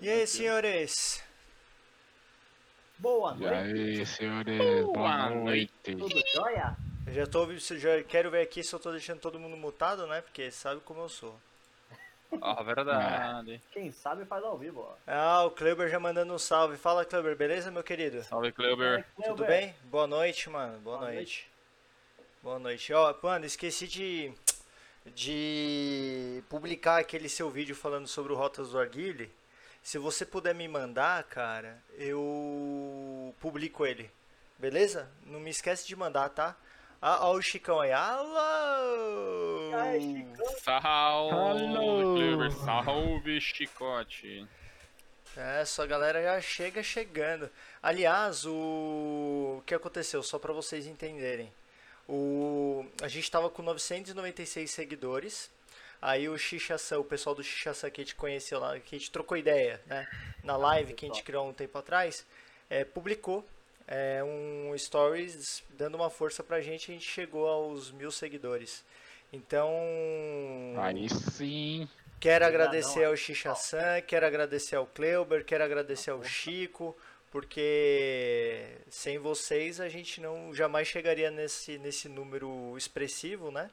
E aí, senhores? Boa E noite. aí, senhores, boa Boa noite. Tudo jóia? Eu já tô ouvindo, já quero ver aqui se eu tô deixando todo mundo mutado, né? Porque sabe como eu sou. Ó, verdade. Quem sabe faz ao vivo, ó. Ah, o Kleber já mandando um salve. Fala, Kleber, beleza, meu querido? Salve, Kleber. Tudo bem? Boa noite, mano. Boa, Boa noite. Boa noite. Ó, mano, esqueci de de publicar aquele seu vídeo falando sobre o Rotas do Arguile. Se você puder me mandar, cara, eu publico ele. Beleza? Não me esquece de mandar, tá? Ah, ó o Chicão aí. Alô! Ai, Chicão. Salve. Salve, Chicote. É, só a galera já chega chegando. Aliás, o, o que aconteceu, só pra vocês entenderem. O... A gente tava com 996 seguidores. Aí o Xixaçã, o pessoal do Xixaçã que a gente conheceu lá, que a gente trocou ideia, né? Na live que a gente criou há um tempo atrás, é, publicou é, um stories dando uma força pra gente. A gente chegou aos mil seguidores. Então, Aí sim. Quero agradecer ao Xixa-san, quero agradecer ao Kleuber, quero agradecer ao Chico, porque sem vocês a gente não jamais chegaria nesse, nesse número expressivo, né?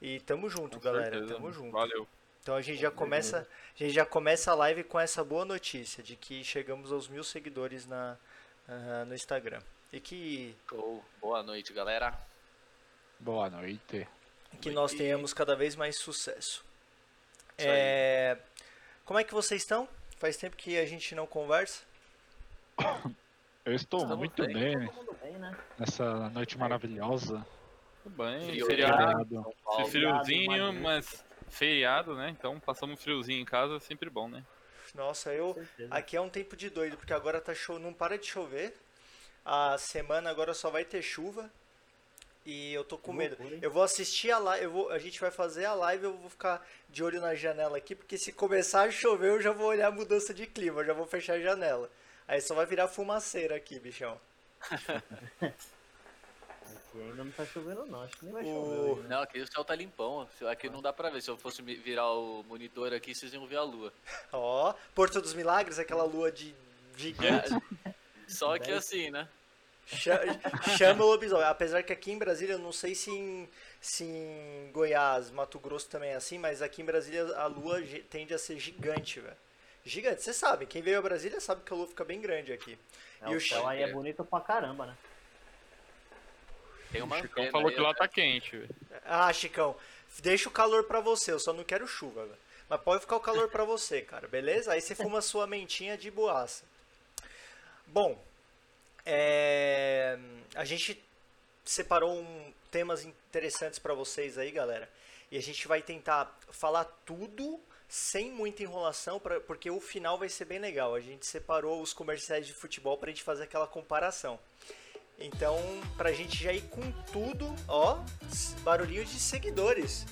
E tamo junto, Com galera, certeza. tamo junto. Valeu. Então a gente já começa, a gente já começa a live com essa boa notícia de que chegamos aos mil seguidores na, ah, no Instagram. E que, Show. Boa noite, galera. Boa noite. que nós tenhamos cada vez mais sucesso. É, Como é que vocês estão? Faz tempo que a gente não conversa. Eu estou Estamos muito bem. bem Todo mundo bem, né? nessa noite maravilhosa. Bem. Feriado. Feriado. Friozinho, mas feriado, né? Então passamos friozinho em casa, é sempre bom, né? Nossa, eu aqui é um tempo de doido, porque agora tá show, não para de chover. A semana agora só vai ter chuva. E eu tô com medo. Eu vou assistir a live, eu vou, a gente vai fazer a live, eu vou ficar de olho na janela aqui, porque se começar a chover, eu já vou olhar a mudança de clima, eu já vou fechar a janela. Aí só vai virar fumaceira aqui, bichão. Aqui ainda não tá chovendo, não. Acho que nem vai chover hoje, né? Não, aqui o céu tá limpão. Aqui não dá pra ver. Se eu fosse me- virar o monitor aqui, vocês iam ver a lua. Ó, Porto dos Milagres, aquela lua de gigante. Só que assim, né? Cha- Chama o lobisomem. Apesar que aqui em Brasília, eu não sei se em, se em Goiás, Mato Grosso também é assim, mas aqui em Brasília a lua tende a ser gigante, velho. Gigante, você sabe. Quem veio a Brasília sabe que a lua fica bem grande aqui. É, E o céu aí é bonito pra caramba, né? Tem uma O Chicão antena falou aí, que lá tá quente. Ah, Chicão, deixa o calor pra você, eu só não quero chuva, velho. Mas pode ficar o calor pra você, cara, beleza? Aí você fuma sua mentinha de boaça. Bom, é, a gente separou um- temas interessantes pra vocês aí, galera. E a gente vai tentar falar tudo sem muita enrolação, pra, porque o final vai ser bem legal. A gente separou os comerciais de futebol pra gente fazer aquela comparação. Então, pra gente já ir com tudo, ó, barulhinho de seguidores.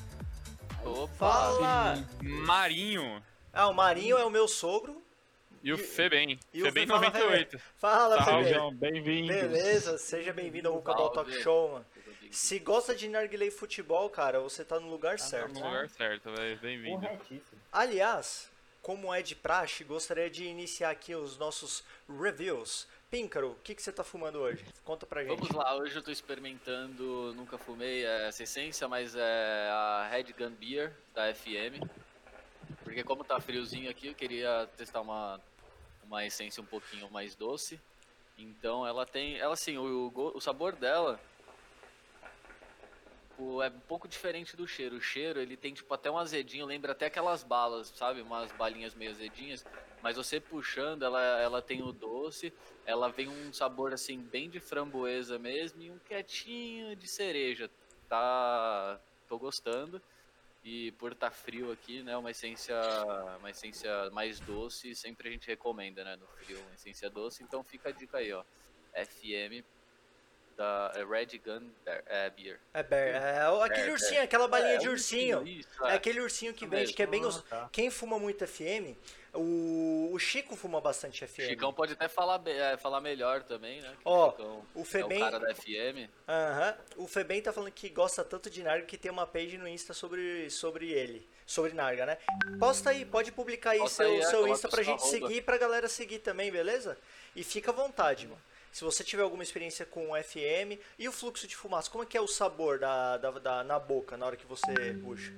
Opa! Fala! Marinho Ah, o Marinho é o meu sogro. e o Febem. e o Febem Fe- fala, 98. Fala, Febem. Sejam bem-vindos. Beleza, seja bem-vindo ao Rucabal Talk. Show, mano. Se gosta de narguilé e futebol, cara, você tá no lugar Tá certo. no lugar certo, velho. Bem-vindo. Corretíssimo. Aliás, como é de praxe, gostaria de iniciar aqui os nossos reviews. Píncaro, o que, que você tá fumando hoje? Conta pra gente. Vamos lá, hoje eu tô experimentando, nunca fumei essa essência, mas é a Red Gun Beer da FM. Porque como tá friozinho aqui, eu queria testar uma, uma essência um pouquinho mais doce. Então ela tem, ela assim, o, o sabor dela o- é um pouco diferente do cheiro. O cheiro, ele tem tipo até um azedinho, lembra até aquelas balas, sabe? Umas balinhas meio azedinhas. Mas você puxando, ela, ela tem o doce, ela vem um sabor assim bem de framboesa mesmo e um quietinho de cereja. Tá, tô gostando. E por estar frio aqui, né, uma essência, uma essência mais doce, sempre a gente recomenda, né, no frio, uma essência doce. Então fica a dica aí, ó. FM da é Red Gun Bear. É, beer. É, bear, é aquele É, ursinho, aquela balinha É, de um ursinho. Isso, É é. aquele ursinho que Isso vende, mesmo. que é bem Ah, gostoso. tá. Quem fuma muito FM, o, o Chico fuma bastante FM. Chicão pode até falar, be- é, falar melhor também, né? Ó, Chicão o é o Febem, cara da FM. Aham. O Febem tá falando que gosta tanto de Narga que tem uma page no Insta sobre, sobre ele. Sobre Narga, né? Posta aí, pode publicar aí Posta seu, aí, é, seu Insta pra gente arroba. seguir, pra galera seguir também, beleza? E fica à vontade, mano. Se você tiver alguma experiência com FM e o fluxo de fumaça, como é que é o sabor da, da, da- na boca na hora que você puxa?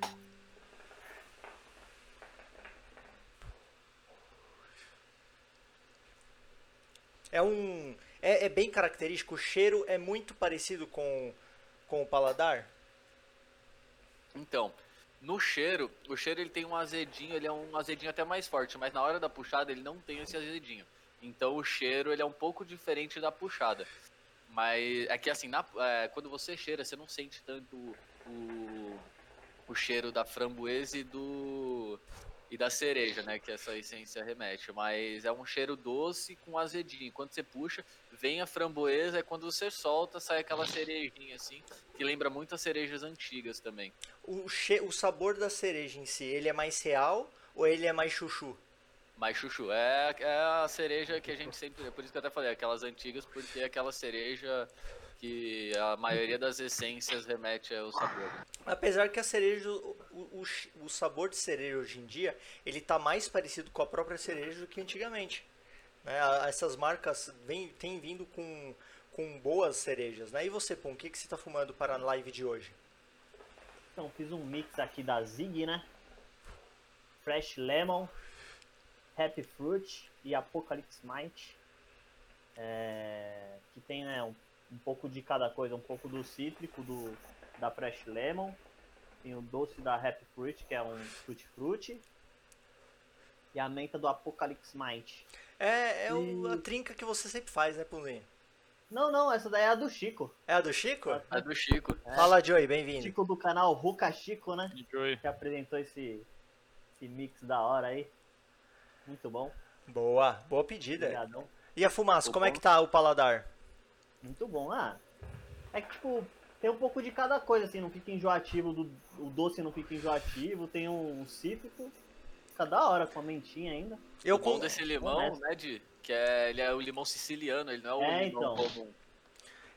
É um. É, é bem característico, o cheiro é muito parecido com, com o paladar. Então, no cheiro, o cheiro ele tem um azedinho, ele é um azedinho até mais forte, mas na hora da puxada ele não tem esse azedinho. Então o cheiro ele é um pouco diferente da puxada. Mas é que assim, na- é, quando você cheira, você não sente tanto o, o cheiro da framboesa e do e da cereja, né, que essa essência remete, mas é um cheiro doce com azedinho. Quando você puxa, vem a framboesa, e quando você solta, sai aquela cerejinha assim, que lembra muito as cerejas antigas também. O, che... o sabor da cereja em si, ele é mais real ou ele é mais chuchu? Mas chuchu, é, é a cereja que a gente sempre. É por isso que eu até falei, aquelas antigas, porque é aquela cereja que a maioria das essências remete ao sabor. Apesar que a cereja, o, o, o sabor de cereja hoje em dia, ele tá mais parecido com a própria cereja do que antigamente. Né? Essas marcas vêm, têm vindo com, com boas cerejas, né? E você, Pum, o que, que você tá fumando para a live de hoje? Então, fiz um mix aqui da Zig, né? Fresh Lemon, Happy Fruit e Apocalypse Might. É, que tem né, um, um pouco de cada coisa, um pouco do cítrico do, da Fresh Lemon. Tem o doce da Happy Fruit, que é um Fruit Fruit. E a menta do Apocalypse Might. É, é o- a E- trinca que você sempre faz, né, Pumzinho? Não, não, essa daí é a do Chico. É a do Chico? É do Chico. É, Fala, Joey, bem-vindo. Chico do canal Ruka Chico, né? Joey. Que apresentou esse, esse mix da hora aí. Muito bom. Boa, boa pedida. Obrigadão. E a fumaça, O como é bom- que tá o paladar? Muito bom. Ah, é que, tipo, tem um pouco de cada coisa, assim, não fica enjoativo, do, o doce não fica enjoativo, tem um cítrico, fica da hora com a mentinha ainda. Eu o bom com... desse limão, né, Di? Que é, ele é o limão siciliano, ele não é o É, limão então. comum.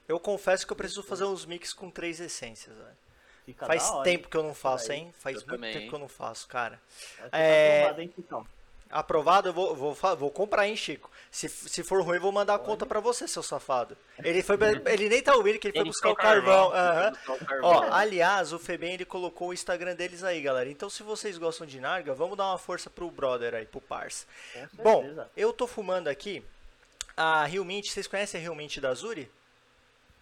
Eu confesso que eu preciso fazer uns mix com três essências, velho. Fica Faz da hora. tempo que eu não faço, hein? Faz eu muito também, tempo hein? que eu não faço, cara. Tá É, hein, Chicão? Aprovado, eu vou, vou, vou comprar, hein, Chico. Se, se for ruim, eu vou mandar a conta pra você, seu safado. Ele, foi, ele nem tá ouvindo que ele foi Foi buscar o carvão. carvão. o carvão. Ó, aliás, o Febem ele colocou o Instagram deles aí, galera. Então, se vocês gostam de Narga, vamos dar uma força pro brother aí, pro parça. Com Bom, eu tô fumando aqui a Rio Mint. Vocês conhecem a Rio Mint da Azuri?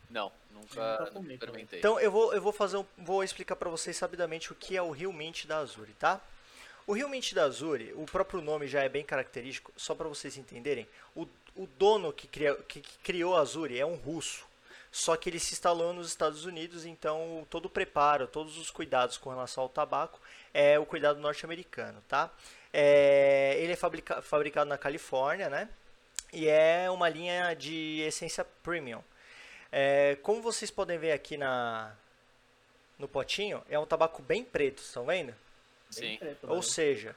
Não, nunca, Nunca comi experimentei. Então eu vou, eu vou fazer um, vou explicar para vocês sabidamente o que é o Rio Mint da Azuri, tá? O Rio Azuri, o próprio nome já é bem característico, só para vocês entenderem. O, o dono que, cria, que, que criou a Azuri é um russo, só que ele se instalou nos Estados Unidos, então todo o preparo, todos os cuidados com relação ao tabaco é o cuidado norte-americano, tá? É, ele é fabrica, fabricado na Califórnia, né? E é uma linha de essência premium. É, como vocês podem ver aqui na, no potinho, é um tabaco bem preto, estão vendo? Sim. preto, Ou seja,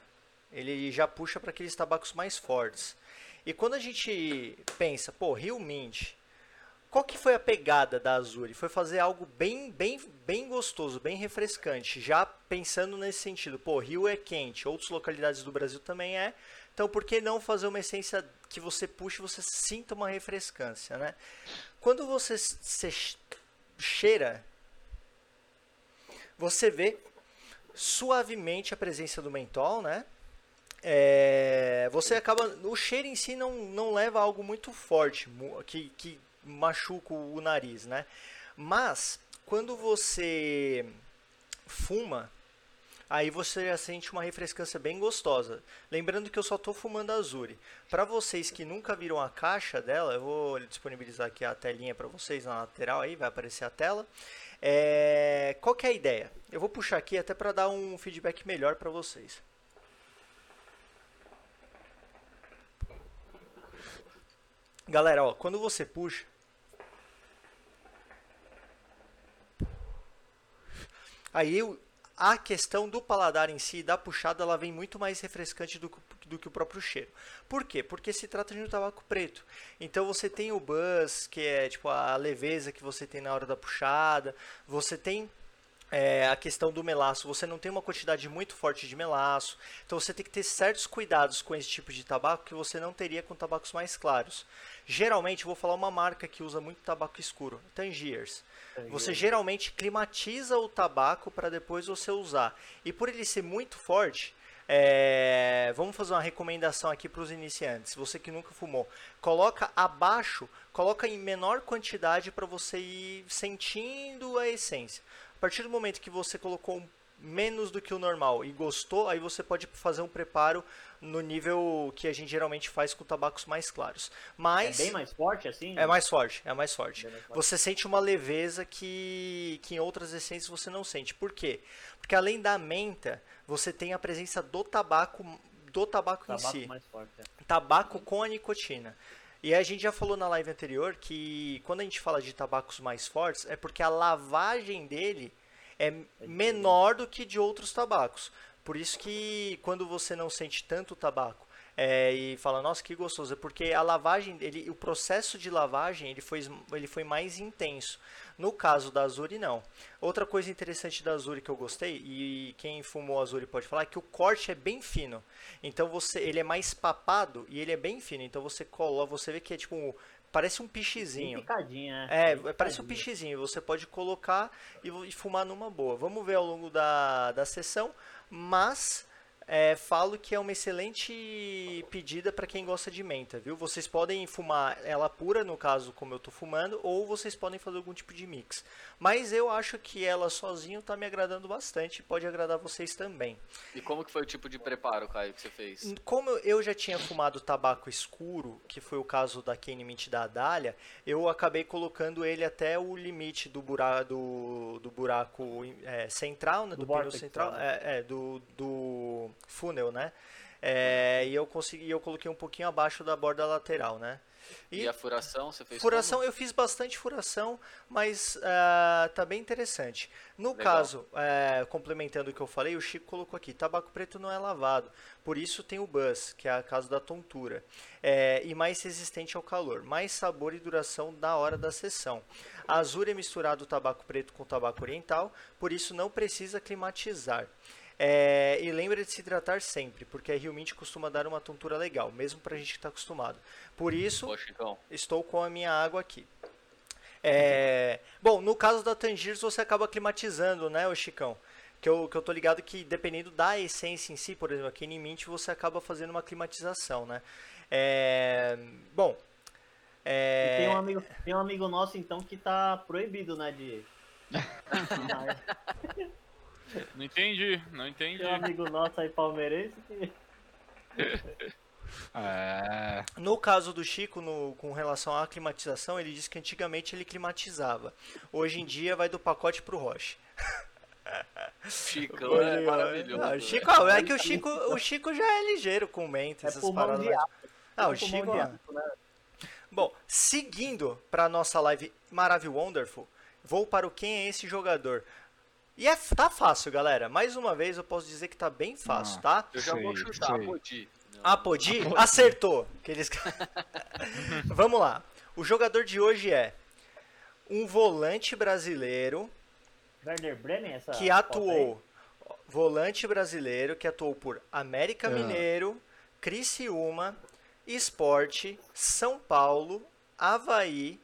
ele já puxa para aqueles tabacos mais fortes. E quando a gente pensa, pô, Rio Mint, qual que foi a pegada da Azuri? Foi fazer algo bem, bem, bem gostoso, bem refrescante. Já pensando nesse sentido, pô, Rio é quente, outras localidades do Brasil também é. Então, por que não fazer uma essência que você puxe e você sinta uma refrescância, né? Quando você se cheira, você vê suavemente a presença do mentol, né? É, você acaba. O cheiro em si não, não leva a algo muito forte, que, que machuca o nariz, né? Mas quando você fuma, aí você já sente uma refrescância bem gostosa. Lembrando que eu só estou fumando Azuri. Para vocês que nunca viram a caixa dela, eu vou disponibilizar aqui a telinha para vocês na lateral aí, vai aparecer a tela. É, qual que é a ideia? Eu vou puxar aqui até para dar um feedback melhor para vocês. Galera, ó, quando você puxa, aí a questão do paladar em si, da puxada, ela vem muito mais refrescante do que do que o próprio cheiro. Por quê? Porque se trata de um tabaco preto. Então você tem o buzz, que é tipo a leveza que você tem na hora da puxada. Você tem é, a questão do melaço. Você não tem uma quantidade muito forte de melaço. Então você tem que ter certos cuidados com esse tipo de tabaco que você não teria com tabacos mais claros. Geralmente, vou falar uma marca que usa muito tabaco escuro, Tangiers. Você geralmente climatiza o tabaco para depois você usar. E por ele ser muito forte, é, vamos fazer uma recomendação aqui para os iniciantes. Você que nunca fumou, coloca abaixo, coloca em menor quantidade para você ir sentindo a essência. A partir do momento que você colocou menos do que o normal e gostou, aí você pode fazer um preparo no nível que a gente geralmente faz com tabacos mais claros. É Mas bem mais forte assim? é mais forte, é mais forte. Bem mais forte. Você sente uma leveza que, que em outras essências você não sente. Por quê? Porque além da menta, você tem a presença do tabaco, do tabaco, em Tabaco si. mais forte. é. Tabaco com a nicotina. E a gente já falou na live anterior que quando a gente fala de tabacos mais fortes, é porque a lavagem dele é menor do que de outros tabacos. Por isso que quando você não sente tanto tabaco é, e fala, nossa, que gostoso, é porque a lavagem, ele, o processo de lavagem ele foi, ele foi mais intenso. No caso da Azuri, não. Outra coisa interessante da Azuri que eu gostei, e quem fumou Azuri pode falar, é que o corte é bem fino. Então você, ele é mais papado e ele é bem fino. Então você coloca, você vê que é tipo, um- parece um Bem pichezinho. picadinha, É, Bem parece um picadinha. pichezinho. Você pode colocar e, e fumar numa boa. Vamos ver ao longo da, da sessão, mas é, falo que é uma excelente pedida para quem gosta de menta, viu? Vocês podem fumar ela pura, no caso, como eu tô fumando, ou vocês podem fazer algum tipo de mix. Mas eu acho que ela sozinho tá me agradando bastante e pode agradar vocês também. E como que foi o tipo de preparo, Caio, que você fez? Como eu já tinha fumado tabaco escuro, que foi o caso da Kane Mint da Adália, eu acabei colocando ele até o limite do buraco, do, do buraco é, central, né, Do do, pneu vórtice, central, é, é, do, do funnel, né? É, e eu consegui, eu coloquei um pouquinho abaixo da borda lateral, né? E, a furação, você fez Furação, eu fiz bastante furação, mas ah, tá bem interessante. No Legal. caso, eh, complementando o que eu falei, o Chico colocou aqui, tabaco preto não é lavado, por isso tem o buzz, que é a caso da tontura, Eh, e mais resistente ao calor, mais sabor e duração na hora da sessão. A azul é misturado o tabaco preto com tabaco oriental, por isso não precisa climatizar. É, e lembra de se hidratar sempre, porque a Rio Mint costuma dar uma tontura legal, mesmo pra gente que tá acostumado. Por isso, Pô, Chicão. estou com a minha água aqui. É, bom, no caso da Tangiers você acaba climatizando, né, o Chicão? Que eu, que eu tô ligado que dependendo da essência em si, por exemplo, aqui em Mint você acaba fazendo uma climatização, né? É, bom, E é, tem um amigo, tem um amigo nosso então que tá proibido, né, de Não entendi, não entendi. tem um amigo nosso aí palmeirense que É. no caso do Chico, no- com relação à climatização, ele disse que antigamente ele climatizava. Hoje em dia vai do pacote pro Roche. Chicão é Hoje, maravilhoso. ah, né? Chico, ah, é que o Chico, o Chico já é ligeiro com menta, é essas paradas. de. Ah, o É pulmão Chico, aço, né? Bom, seguindo para nossa live Maravilhoso Wonderful, vou para o quem é esse jogador. E é, tá fácil, galera. Mais uma vez eu posso dizer que tá bem fácil, Ah. tá? Eu já vou Sei, chutar, sei. Podi. A Podi acertou. Aqueles... Vamos lá. O jogador de hoje é um volante brasileiro Bremen, essa que atuou volante brasileiro que atuou por América Ah. Mineiro, Criciúma, Esporte, São Paulo, Havaí,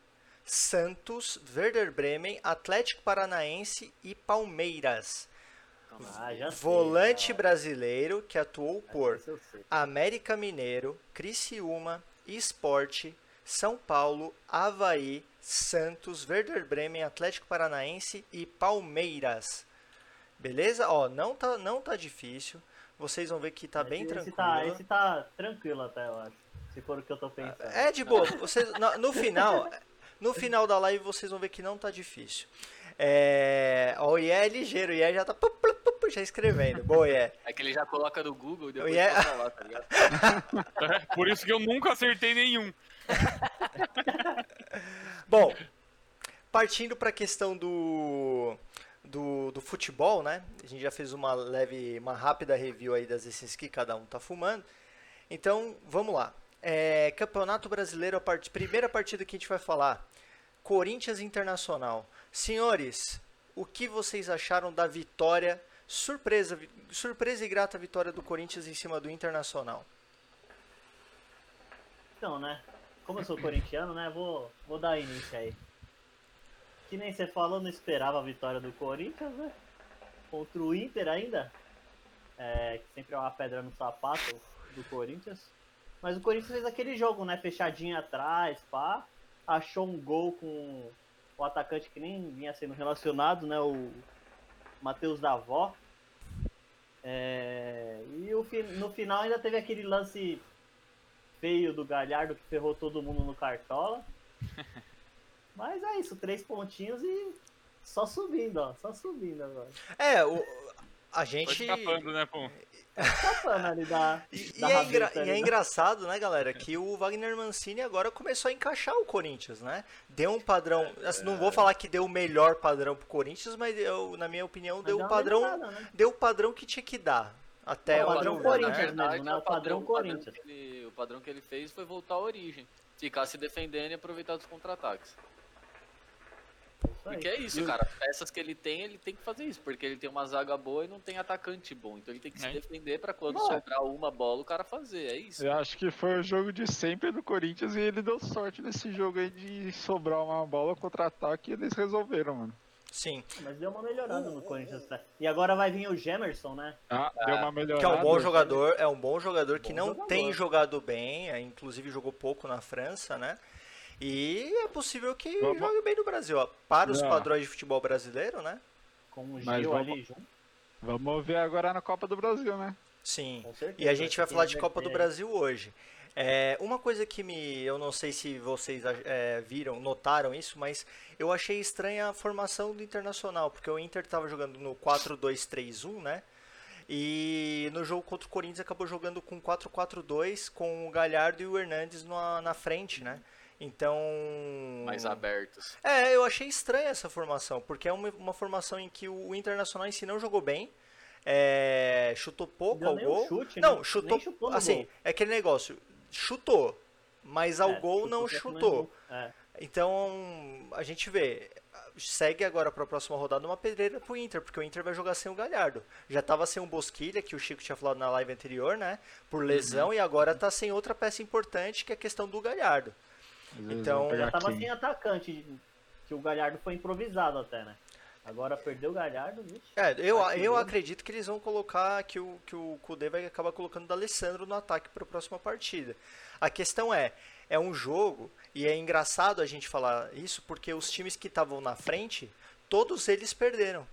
Santos, Werder Bremen, Atlético Paranaense e Palmeiras. Ah, sei, Volante brasileiro que atuou por Esse. América Mineiro, Criciúma, Esporte, São Paulo, Havaí, Santos, Werder Bremen, Atlético Paranaense e Palmeiras. Beleza? Ó, não tá, não tá difícil. Vocês vão ver que tá bem esse, tranquilo. Tá, esse tá tranquilo até, eu acho. Se for o que eu tô pensando. É de boa. Vocês, no, no final, no final da live vocês vão ver que não tá difícil. É, o Ié é ligeiro, o Ié já tá pu- pu- pu- pu- já escrevendo. Boa, Ié. É que ele já coloca no Google e depois Yeah. bota lá, tá ligado? É, por isso que eu nunca acertei nenhum. Bom, partindo para a questão do do, do futebol, né? A gente já fez uma leve, uma rápida review aí das essências que cada um tá fumando. Então, vamos lá. É, Campeonato Brasileiro, a part... primeira partida que a gente vai falar. Corinthians Internacional. Senhores, o que vocês acharam da vitória, surpresa, surpresa e grata vitória do Corinthians em cima do Internacional? Então, né? Como eu sou corintiano, né? Vou, vou dar início aí. Que nem você falou, não esperava a vitória do Corinthians, né? Contra o Inter ainda. É, que sempre é uma pedra no sapato do Corinthians. Mas o Corinthians fez aquele jogo, né? Fechadinho atrás, pá. Achou um gol com o atacante que nem vinha sendo relacionado, né? O Matheus Davó. É, e o, no final ainda teve aquele lance feio do Galhardo que ferrou todo mundo no Cartola. Mas é isso, três pontinhos e só subindo, ó. Só subindo agora. É, o, a Foi gente. escapando, né, pô? Escapando ali da. E, e da é, engra- rabeta e ali, é engraçado, né, galera, que o Wagner Mancini agora começou a encaixar o Corinthians, né? Deu um padrão. assim, não vou falar que deu o melhor padrão pro Corinthians, mas deu, na minha opinião, Mas deu o padrão. né? Deu o padrão que tinha que dar. Até É, o padrão Corinthians, né? mesmo, né? O padrão Corinthians. que ele- o padrão que ele fez foi voltar à origem. Ficar se defendendo e aproveitar dos contra-ataques. Porque é isso, cara. As peças que ele tem, ele tem que fazer isso. Porque ele tem uma zaga boa e não tem atacante bom. Então ele tem que se É. defender pra quando Não. sobrar uma bola, o cara fazer. É isso. Eu acho que foi o jogo de sempre do Corinthians e ele deu sorte nesse jogo aí de sobrar uma bola contra-ataque e eles resolveram, mano. Sim. Mas deu uma melhorada no Corinthians. né? E agora vai vir o Gemerson, né? Ah, deu uma melhorada. Que é um bom jogador, é um bom jogador que Bom não jogador. tem jogado bem, é, inclusive jogou pouco na França, né? E é possível que Vamos- jogue bem no Brasil, ó. Para os Não. padrões de futebol brasileiro, né? Com o Mas Gil vamos- ali junto. Vamos ver agora na Copa do Brasil, né? Sim. E a gente vai Tem falar de Copa do inverter Brasil hoje. É, uma coisa que me. Eu não sei se vocês é, viram, notaram isso, mas eu achei estranha a formação do Internacional, porque o Inter estava jogando no 4-2-3-1, né? E no jogo contra o Corinthians acabou jogando com 4-4-2, com o Galhardo e o Hernandes na, na frente, né? Então. Mais abertos. É, eu achei estranha essa formação, porque é uma, uma formação em que o Internacional em si não jogou bem, é, chutou pouco Deu ao nem um gol. chute, não, né? chutou, Nem chutou assim, gol. é aquele negócio, chutou, mas ao É, gol não chutou, chutou. É. Então, a gente vê, segue agora para a próxima rodada uma pedreira pro Inter, porque o Inter vai jogar sem o Galhardo. Já tava sem o Bosquilha, que o Chico tinha falado na live anterior, né, por lesão, e agora tá sem outra peça importante, que é a questão do Galhardo. Então, Já tava quem? sem atacante, que o Galhardo foi improvisado até, né? Agora perdeu o Galhardo, vixe. É, eu, eu acredito que eles vão colocar, que o, que o Kudê vai acabar colocando o D'Alessandro no ataque para a próxima partida. A questão é, é um jogo, e é engraçado a gente falar isso, porque os times que estavam na frente, todos eles perderam.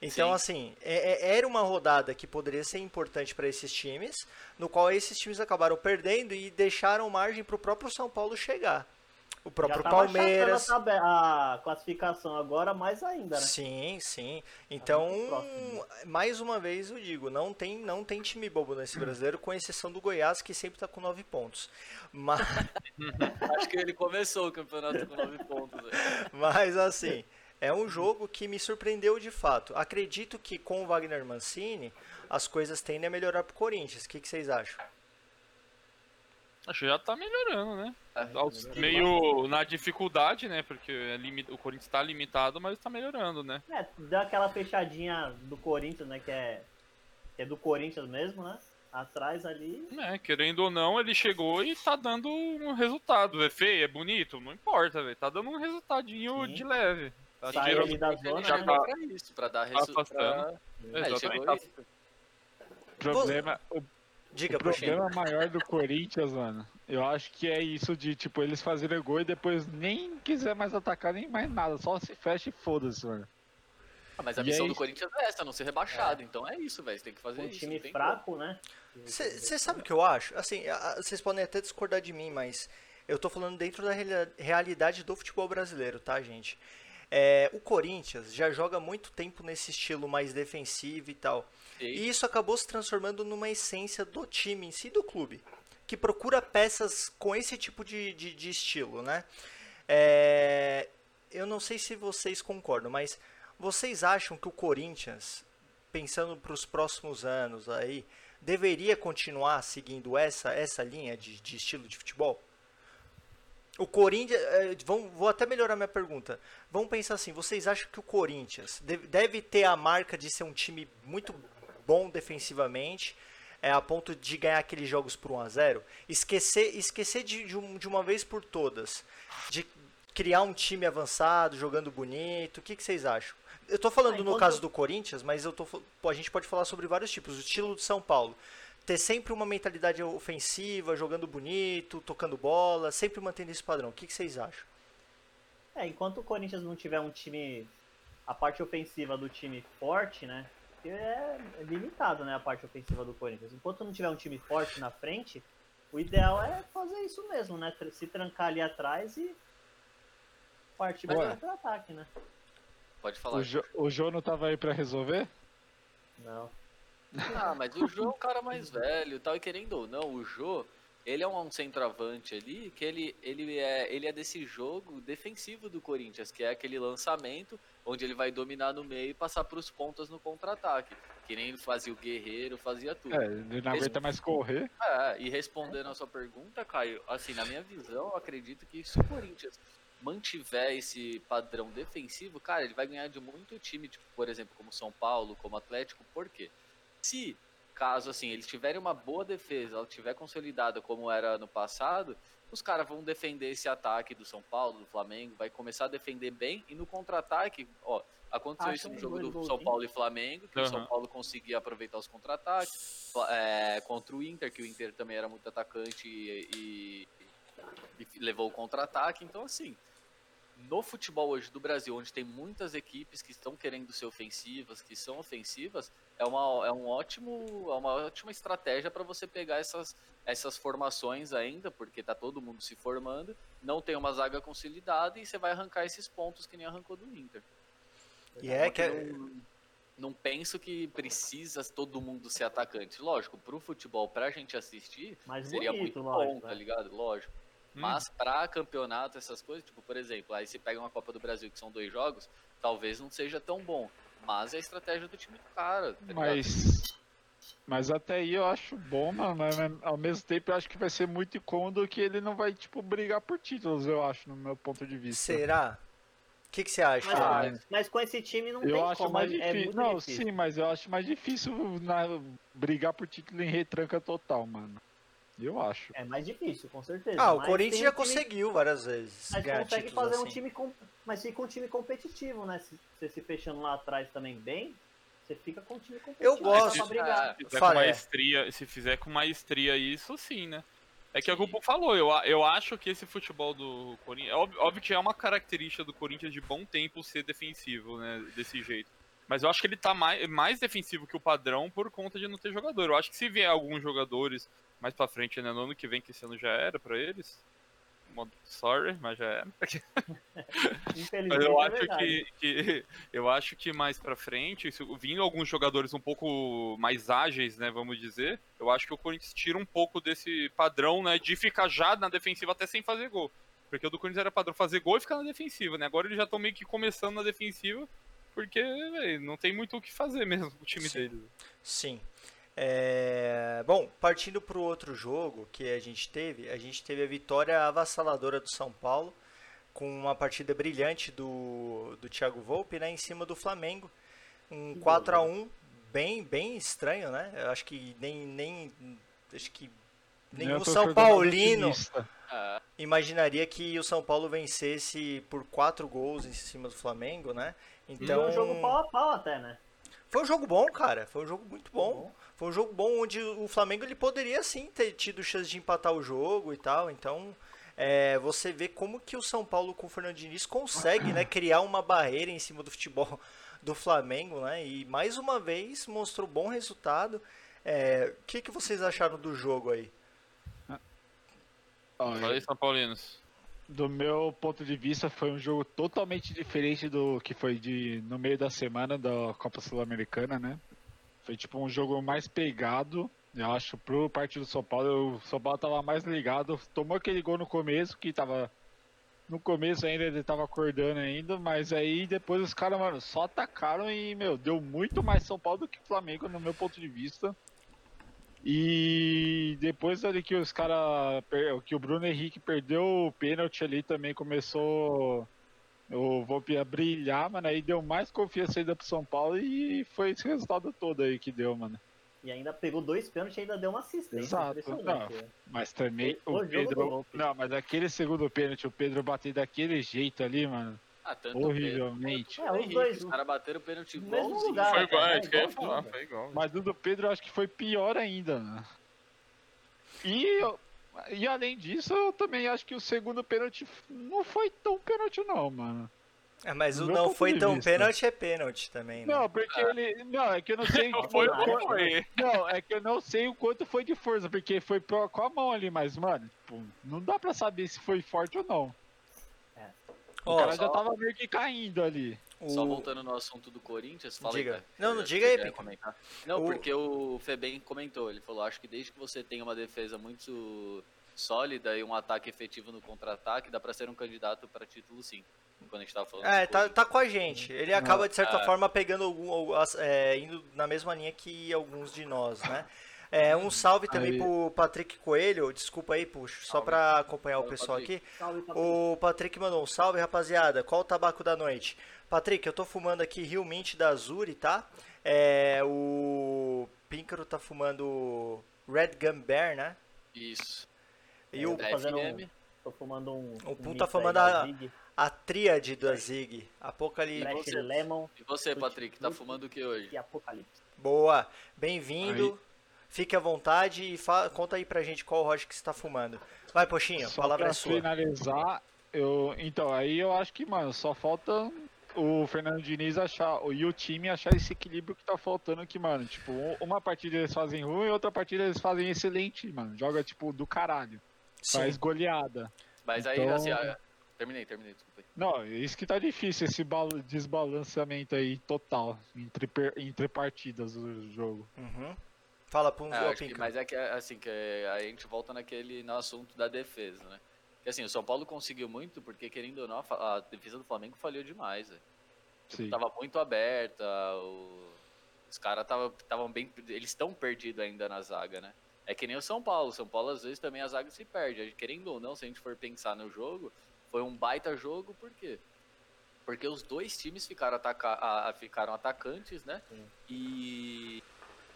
Então, Sim. assim, é- é- era uma rodada que poderia ser importante para esses times, no qual esses times acabaram perdendo e deixaram margem para o próprio São Paulo chegar. O próprio Já tava Palmeiras. a, classificação agora mais ainda, né? Sim, sim. Então, próximo. mais uma vez eu digo, não tem, não tem time bobo nesse brasileiro, com exceção do Goiás, que sempre está com nove pontos. Mas, Acho que ele começou o campeonato com 9 pontos. né? mas assim, é um jogo que me surpreendeu de fato. Acredito que com o Wagner Mancini, as coisas tendem a melhorar para o Corinthians. O que, que vocês acham? Acho que já tá melhorando, né? É, melhorando meio na dificuldade, né? Porque é limi- o Corinthians tá limitado, mas tá melhorando, né? É, deu aquela fechadinha do Corinthians, né? Que é, que é do Corinthians mesmo, né? Atrás ali. É, querendo ou não, ele chegou e tá dando um resultado. É feio, é bonito, não importa, velho. Tá dando um resultadinho Sim. de leve. Tá Sai ali da Ele zona, já né? tá pra isso, pra dar resultado. É, ele chegou Exatamente. e- O problema, o Diga, O problema maior do Corinthians, mano, eu acho que é isso de, tipo, eles fazerem gol e depois nem quiser mais atacar nem mais nada, só se fecha e foda-se, mano. Ah, mas a E missão aí- do Corinthians é essa, não ser rebaixado. Então é isso, velho. Você tem que fazer um isso. time fraco, né? Você sabe o que eu acho? Assim, vocês podem até discordar de mim, mas eu tô falando dentro da reali- realidade do futebol brasileiro, tá, gente? É, o Corinthians já joga muito tempo nesse estilo mais defensivo e tal. E- E isso acabou se transformando numa essência do time em si, do clube, que procura peças com esse tipo de, de, de estilo, né? É, eu não sei se vocês concordam, mas vocês acham que o Corinthians, pensando para os próximos anos aí, deveria continuar seguindo essa, essa linha de, de estilo de futebol? O Corinthians. eh, Vão, vou até melhorar minha pergunta. Vamos pensar assim: vocês acham que o Corinthians deve, ter a marca de ser um time muito bom defensivamente, é, a ponto de ganhar aqueles jogos por 1 a 0 Esquecer, esquecer de, de, um- de uma vez por todas, de criar um time avançado, jogando bonito. O que, que vocês acham? Eu tô falando Ah, no caso do Corinthians, mas eu tô, a gente pode falar sobre vários tipos. O estilo do São Paulo. Ter sempre uma mentalidade ofensiva, jogando bonito, tocando bola, sempre mantendo esse padrão. O que, que vocês acham? É, enquanto o Corinthians não tiver um time. A parte ofensiva do time forte, né? É limitado, né? A parte ofensiva do Corinthians. Enquanto não tiver um time forte na frente, o ideal é fazer isso mesmo, né? Se trancar ali atrás e partir para contra-ataque, né? Pode falar. O, jo, o Jô não tava aí pra resolver? Não. Ah, mas o Jô é um cara mais velho e tal, e querendo ou não, o Jô, ele é um centroavante ali, que ele, ele, é, ele é desse jogo defensivo do Corinthians, que é aquele lançamento onde ele vai dominar no meio e passar pros pontas no contra-ataque. Que nem ele fazia o Guerreiro, fazia tudo. É, ele não aguenta mais correr. É, e respondendo a sua pergunta, Caio, assim, na minha visão, eu acredito que se o Corinthians mantiver esse padrão defensivo, cara, ele vai ganhar de muito time, tipo, por exemplo, como São Paulo, como Atlético, por quê? Se, caso, assim, eles tiverem uma boa defesa, ela tiver consolidada como era no passado, os caras vão defender esse ataque do São Paulo, do Flamengo, vai começar a defender bem, e no contra-ataque, ó, aconteceu Acha isso no jogo do São. Paulo e Flamengo, que o São. Paulo conseguia aproveitar os contra-ataques, é, contra o Inter, que o Inter também era muito atacante e, e- e levou o contra-ataque. Então, assim, no futebol hoje do Brasil, onde tem muitas equipes que estão querendo ser ofensivas, que são ofensivas, é uma, é um ótimo, é uma ótima estratégia para você pegar essas, essas formações ainda, porque tá todo mundo se formando, não tem uma zaga consolidada e você vai arrancar esses pontos que nem arrancou do Inter. E é que é- não, não penso que precisa todo mundo ser atacante. Lógico, pro futebol, pra gente assistir, Mas seria bonito, muito lógico. bom, tá né? ligado? Lógico. Mas pra campeonato, essas coisas, tipo, por exemplo, aí você pega uma Copa do Brasil que são dois jogos, talvez não seja tão bom. Mas é a estratégia do time do cara. tá? Mas. Mas até aí eu acho bom, mano. Mas ao mesmo tempo eu acho que vai ser muito incômodo que ele não vai, tipo, brigar por títulos, eu acho, no meu ponto de vista. Será? O que, que você acha? Mas, Ah, mas- com esse time não Eu tem acho como, mais é- é difícil. muito não, difícil. sim, mas eu acho mais difícil na- brigar por título em retranca total, mano. Eu acho. É mais difícil, com certeza. Ah, o mas Corinthians já um time- conseguiu várias vezes Mas consegue fazer um assim. time com... Mas fica um time competitivo, né? Se você se fechando lá atrás também bem, você fica com um time competitivo. Eu gosto. Brigar. É, Se fizer com é. maestria, se fizer com maestria isso, sim, né? É que é o que o Pô falou, eu, eu acho que esse futebol do Corinthians. É óbvio, óbvio que é uma característica do Corinthians de bom tempo ser defensivo, né? Desse jeito. Mas eu acho que ele tá mais, mais defensivo que o padrão por conta de não ter jogador. Eu acho que se vier alguns jogadores mais pra frente, né? No ano que vem, que esse ano já era pra eles. Sorry, mas já era. Infelizmente, eu é acho verdade. que, que- eu acho que mais pra frente, se vindo alguns jogadores um pouco mais ágeis, né, vamos dizer, eu acho que o Corinthians tira um pouco desse padrão, né, de ficar já na defensiva até sem fazer gol. Porque o do Corinthians era padrão fazer gol e ficar na defensiva, né? Agora eles já estão meio que começando na defensiva, porque, véi, não tem muito o que fazer mesmo com o time Sim. deles. Sim. É, Bom, partindo para o outro jogo que a gente teve, a gente teve a vitória avassaladora do São Paulo, com uma partida brilhante do, do Thiago Volpe né, em cima do Flamengo. Um Que 4 a 1 bem, bem estranho, né? Eu acho que nem, nem acho que nenhum São Paulino. É, imaginaria que o São Paulo vencesse por quatro gols em cima do Flamengo, né? Então Foi um jogo pau a pau até, né? foi um jogo bom, cara. Foi um jogo muito bom. Foi um jogo bom onde o Flamengo ele poderia sim ter tido chance de empatar o jogo e tal. Então, é, você vê como que o São Paulo com o Fernando Diniz consegue, né, criar uma barreira em cima do futebol do Flamengo, né? E mais uma vez mostrou bom resultado. É, O que, que vocês acharam do jogo aí? Ó, Fala aí, São Paulinos. do meu ponto de vista, foi um jogo totalmente diferente do que foi de no meio da semana da Copa Sul-Americana, né? Foi tipo um jogo mais pegado, eu acho, pro partido do São Paulo. O São Paulo tava mais ligado, tomou aquele gol no começo que tava no começo ainda ele tava acordando ainda, mas aí depois os caras, mano, só atacaram e, meu, deu muito mais São Paulo do que Flamengo, no meu ponto de vista. E depois ali que os caras. que o Bruno Henrique perdeu o pênalti ali também começou o Volpe brilhar, mano. Aí deu mais confiança ainda pro São Paulo e foi esse resultado todo aí que deu, mano. E ainda pegou dois pênaltis e ainda deu uma assistência. Exato. impressionante, Não. né? Mas também O o Pedro. Não, mas aquele segundo pênalti, o Pedro bater daquele jeito ali, mano. Ah, tanto Horrivelmente. É, os dois- Os caras bateram o pênalti lugar. Foi igual, é igualzinho, falar, velho. foi igual. Mas o do Pedro eu acho que foi pior ainda, né? E, eu- e além disso, eu também acho que o segundo pênalti não foi tão pênalti, não, mano. É, mas o não foi tão vista. pênalti é pênalti também, né? Não, porque ele. Não, é que eu não sei. Não foi, o não quanto- foi. Não, é que eu não sei o quanto foi de força, porque foi pro- com a mão ali, mas, mano, tipo, não dá pra saber se foi forte ou não. O Ó, cara só- já tava meio que caindo ali. Só o- voltando no assunto do Corinthians, fala Diga. aí, cara. Não, não, diga aí, comentar. Não, O- porque o Febem comentou, ele falou, acho que desde que você tem uma defesa muito sólida e um ataque efetivo no contra-ataque, dá pra ser um candidato pra título sim. Quando a gente tava falando. É, tá, tá com a gente. Ele acaba, de certa Ah. forma, pegando algum. é, indo na mesma linha que alguns de nós, né? É, um salve também Aí. pro Patrick Coelho. Desculpa aí, puxo, só pra acompanhar o pessoal Patrick. aqui. Salve, Patrick. O Patrick mandou um salve, rapaziada. Qual o tabaco da noite? Patrick, eu tô fumando aqui Rio Mint da Azuri, tá? É, o Píncaro tá fumando Red Gum Bear, né? Isso. E É, o, Tô Da fazendo um- Tô fumando um. O um Pum tá fumando a- Zig, a tríade da Zig. Apocalipse. Lemon E você, Patrick, tá fumando o que hoje? e Apocalipse. Boa, bem-vindo. Fique à vontade e fa- conta aí pra gente qual rocha que você tá fumando. Vai, Poxinho, a Só palavra pra é sua. finalizar, eu. Então, aí eu acho que, mano, só falta o Fernando Diniz achar, e o time achar esse equilíbrio que tá faltando aqui, mano. Tipo, um- uma partida eles fazem ruim, outra partida eles fazem excelente, mano. Joga, tipo, do caralho. Sim. Faz goleada. Mas aí, Então- assim, ah, terminei, terminei, desculpa aí. Não, isso que tá difícil, esse bal- desbalanceamento aí total entre, entre partidas do jogo. Uhum. Fala, Pum, É, acho que- mas é que assim que a gente volta naquele no assunto da defesa, né? Que assim, o São Paulo conseguiu muito porque querendo ou não, a defesa do Flamengo falhou demais, velho. Tipo, tava muito aberta, o- os caras estavam bem, eles estão perdidos ainda na zaga, né? É que nem o São Paulo, o São Paulo às vezes também a zaga se perde, querendo ou não, se a gente for pensar no jogo, foi um baita jogo, por quê? Porque os dois times ficaram, ataca ficaram atacantes, né? Sim. E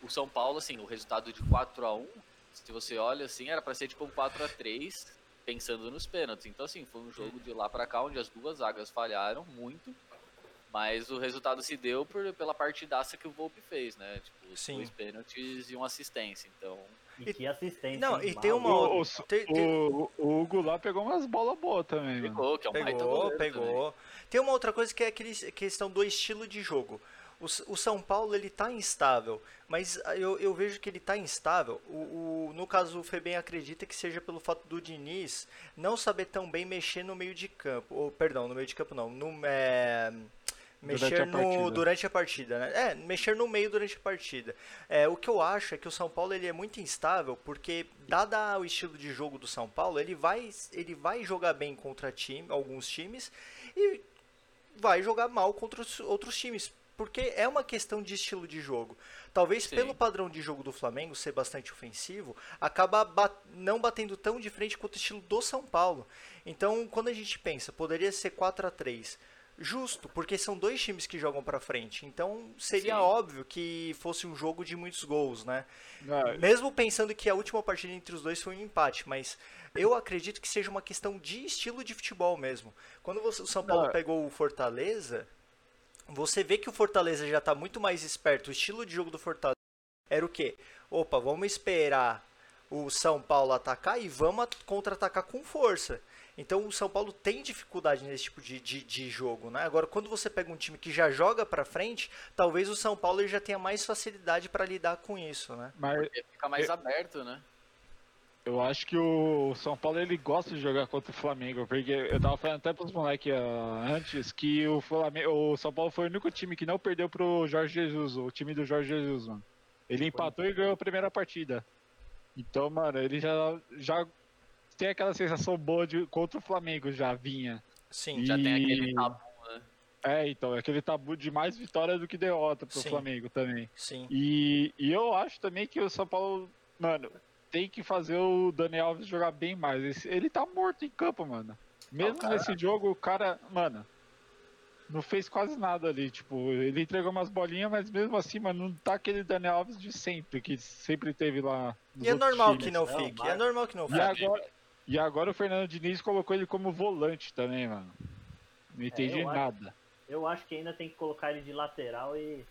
o São Paulo, assim, o resultado de 4 a 1 se você olha assim, era pra ser tipo um 4 a 3 pensando nos pênaltis. Então, assim, foi um jogo de lá pra cá onde as duas zagas falharam muito, mas o resultado se deu por, pela partidaça que o Volpe fez, né? Tipo, os Sim. dois pênaltis e uma assistência. Então, E, que assistência. Não, e tem uma outra- O, tem- tem- o, o Hugo lá pegou umas bolas boas também, pegou, que é um baita Pegou, goleiro pegou. Tem uma outra coisa que é aquele questão do estilo de jogo. O, o São Paulo ele tá instável, mas ah, eu, eu vejo que ele tá instável. O, o- no caso, o Febem acredita que seja pelo fato do Diniz não saber tão bem mexer no meio de campo. Ou, perdão, no meio de campo não. No, é, mexer Durante no, partida. durante a partida, né? É, mexer no meio durante a partida. É, o que eu acho é que o São Paulo ele é muito instável, porque dada o estilo de jogo do São Paulo, ele vai, ele vai jogar bem contra time, alguns times e vai jogar mal contra os outros times, porque é uma questão de estilo de jogo. Talvez Sim. pelo padrão de jogo do Flamengo ser bastante ofensivo, acaba ba- não batendo tão de frente quanto o estilo do São Paulo. Então, quando a gente pensa, poderia ser 4 a 3 Justo, porque são dois times que jogam pra frente. Então, seria Sim. óbvio que fosse um jogo de muitos gols, né? Ah, Mesmo pensando que a última partida entre os dois foi um empate, mas eu acredito que seja uma questão de estilo de futebol mesmo. Quando você- o São Paulo Não. pegou o Fortaleza, você vê que o Fortaleza já está muito mais esperto. O estilo de jogo do Fortaleza era o quê? Opa, vamos esperar o São Paulo atacar e vamos at- contra-atacar com força. Então o São Paulo tem dificuldade nesse tipo de, de, de jogo, né? Agora, quando você pega um time que já joga pra frente, talvez o São Paulo já tenha mais facilidade para lidar com isso, né? mas Porque fica mais aberto, né? Eu acho que o São Paulo ele gosta de jogar contra o Flamengo, porque eu tava falando até pros moleques ah, antes que o, Flamengo, o São Paulo foi o único time que não perdeu pro Jorge Jesus, o time do Jorge Jesus, mano. Ele empatou e ganhou a primeira partida. Então, mano, ele já, já tem aquela sensação boa de contra o Flamengo já vinha. Sim. Já tem E- aquele tabu, né? É, então, é aquele tabu de mais vitória do que derrota pro Sim. Flamengo também. Sim. E, e eu acho também que o São Paulo, mano, tem que fazer o Dani Alves jogar bem mais. Esse- Ele tá morto em campo, mano. Mesmo cara- nesse jogo, o cara, mano, não fez quase nada ali. Tipo, ele entregou umas bolinhas, mas mesmo assim, mano, não tá aquele Dani Alves de sempre, que sempre teve lá. E é normal times. que não Não, fique. É mas- normal que não E fique. agora, e agora o Fernando Diniz colocou ele como volante também, mano. Não entendi eu acho- nada. Eu acho que ainda tem que colocar ele de lateral e,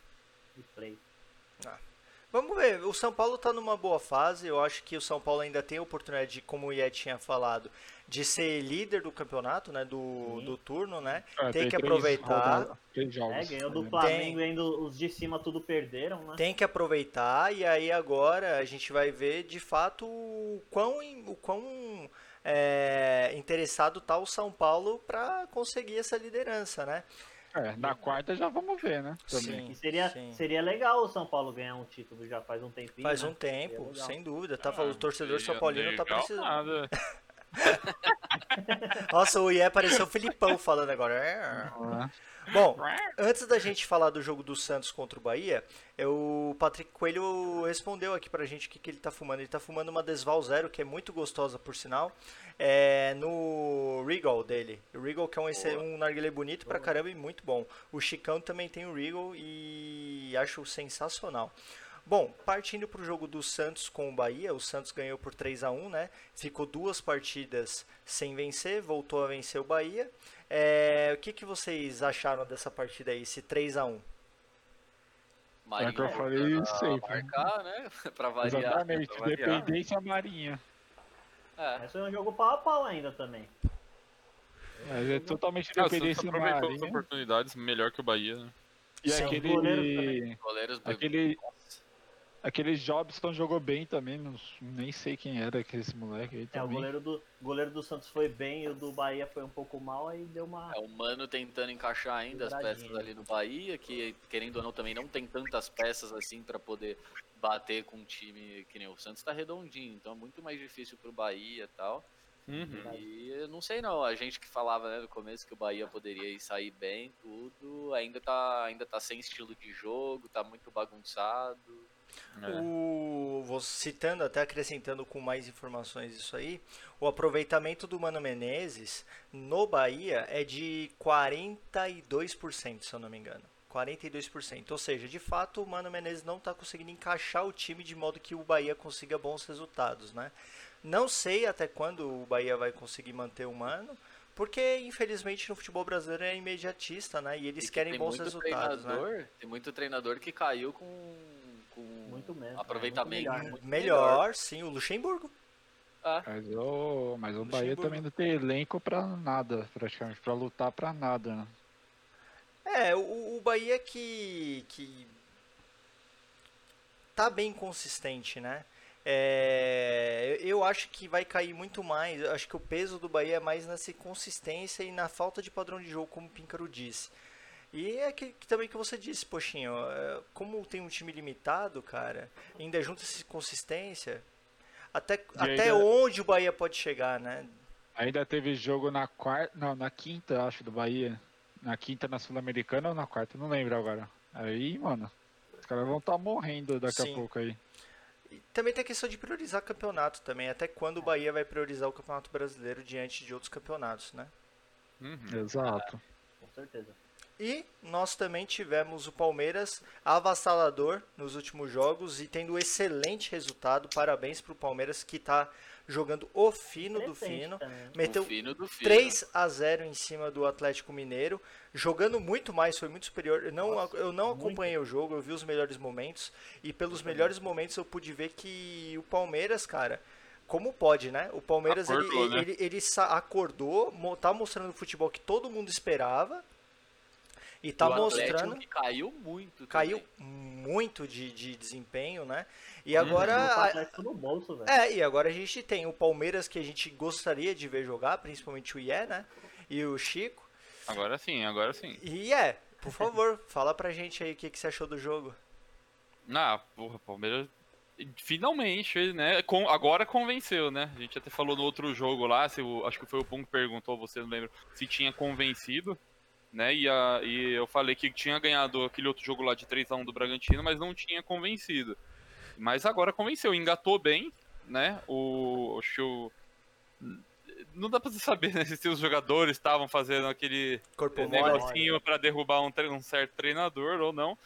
e play. Vamos ver, o São Paulo tá numa boa fase. Eu acho que o São Paulo ainda tem a oportunidade, de, como o Ié tinha falado, de ser líder do campeonato, né? Do, Sim. do turno, né? Ah, tem que aproveitar. rodadas, três jogos. É, ganhou do Tem. Flamengo e ainda os de cima tudo perderam, né? Tem que aproveitar e aí agora a gente vai ver de fato o quão, o quão é, interessado tá o São Paulo para conseguir essa liderança, né? É, na quarta já vamos ver, né? Também. E seria, sim. seria legal o São Paulo ganhar um título já faz um tempinho. Faz né? um tempo, sem dúvida. Tá, Ah, o torcedor São Paulino tá precisando. Nada. Nossa, o Ié pareceu o Filipão falando agora. Ah, Bom, antes da gente falar do jogo do Santos contra o Bahia, é o Patrick Coelho respondeu aqui pra gente o que, que ele tá fumando. Ele tá fumando uma Desval Zero, que é muito gostosa, por sinal, é, no Regal dele. O Regal que é um, esse- um narguilé bonito pra caramba e muito bom. O Chicão também tem o Regal e acho sensacional. Bom, partindo para o jogo do Santos com o Bahia, o Santos ganhou por 3 a 1 né? Ficou duas partidas sem vencer, voltou a vencer o Bahia. É, o que, que vocês acharam dessa partida aí, esse 3 a 1 É que eu falei voltando a sempre. Marcar, né? pra variar. Exatamente, pra variar. dependência marinha. É. Esse é um jogo pau a pau ainda também. Mas é totalmente Ah, dependência aproveitou as marinha. oportunidades melhor que o Bahia, né? E Sim. Aquele. também. Goleiros Aquele. Aquele Jobson jogou bem também, não, nem sei quem era aquele esse moleque aí É, o também. goleiro do, goleiro do Santos foi bem e o do Bahia foi um pouco mal, aí deu uma. É o Mano tentando encaixar ainda as peças ali do Bahia, que querendo ou não também não tem tantas peças assim pra poder bater com um time que nem o Santos tá redondinho, então é muito mais difícil pro Bahia e tal. Uhum. E eu não sei não, a gente que falava né, no começo que o Bahia poderia ir sair bem, tudo, ainda tá, ainda tá sem estilo de jogo, tá muito bagunçado. É. O, vou citando, até acrescentando com mais informações isso aí, o aproveitamento do Mano Menezes no Bahia é de 42%, se eu não me engano. 42%. Ou seja, de fato, o Mano Menezes não está conseguindo encaixar o time de modo que o Bahia consiga bons resultados, né? Não sei até quando o Bahia vai conseguir manter o Mano, porque infelizmente no futebol brasileiro é imediatista, né? E eles E que querem bons resultados, né? Tem muito treinador que caiu com, com Muito mesmo, aproveitamento é, muito muito Melhor, sim, o Luxemburgo. Ah, Mas o, mas o Bahia também não tem elenco pra nada, praticamente, pra lutar pra nada, né? É, o, o Bahia que, que tá bem consistente, né? É, eu acho que vai cair muito mais. Acho que o peso do Bahia é mais nessa consistência e na falta de padrão de jogo, como o Píncaro disse. E é que, que também que você disse, Poxinho, é, como tem um time limitado, cara, ainda junta essa consistência, até, até ainda- onde o Bahia pode chegar, né? Ainda teve jogo na quarta, não, na quinta, acho, do Bahia. Na quinta na Sul-Americana ou na quarta, não lembro agora. Aí, mano, os caras vão estar morrendo daqui Sim. a pouco aí. E também tem a questão de priorizar campeonato também. Até quando o Bahia vai priorizar o Campeonato Brasileiro diante de outros campeonatos, né? Uhum. Exato. Com certeza. E nós também tivemos o Palmeiras avassalador nos últimos jogos e tendo um excelente resultado. Parabéns para o Palmeiras que está jogando o fino do fino. também. Meteu o fino do fino. 3 a 0 em cima do Atlético Mineiro, jogando muito mais, foi muito superior. Eu não, Nossa, eu não muito. acompanhei o jogo, eu vi os melhores momentos e pelos melhores momentos eu pude ver que o Palmeiras, cara, como pode, né? O Palmeiras ele, Acordou, né? ele, ele sa- acordou, tá mostrando o futebol que todo mundo esperava e tá o mostrando que caiu muito. caiu também. muito de, de desempenho, né? E Uhum. agora o a- no bolso, velho. é, e agora a gente tem o Palmeiras que a gente gostaria de ver jogar, principalmente o Ié, né? E o Chico. Agora sim, agora sim. E Ié, por favor, fala pra gente aí o que, que você achou do jogo. Ah, porra, Palmeiras Finalmente, né? Com, agora convenceu, né? A gente até falou no outro jogo lá, se o, acho que foi o Pum que perguntou, você não lembra, se tinha convencido, né? E, a, e eu falei que tinha ganhado aquele outro jogo lá de 3x1 do Bragantino, mas não tinha convencido. Mas agora convenceu, engatou bem, né? O, acho que o, não dá pra saber né, se os jogadores estavam fazendo aquele Corpo negocinho pra derrubar um, um certo treinador ou não.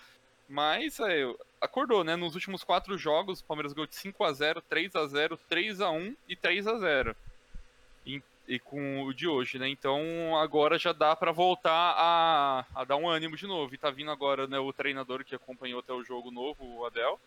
Mas é, acordou, né? Nos últimos quatro jogos, o Palmeiras ganhou de 5x0, 3x0, 3x1 e 3x0. E, e com o de hoje, né? Então agora já dá pra voltar a, a dar um ânimo de novo. E tá vindo agora né, o treinador que acompanhou até o jogo novo, o Abel.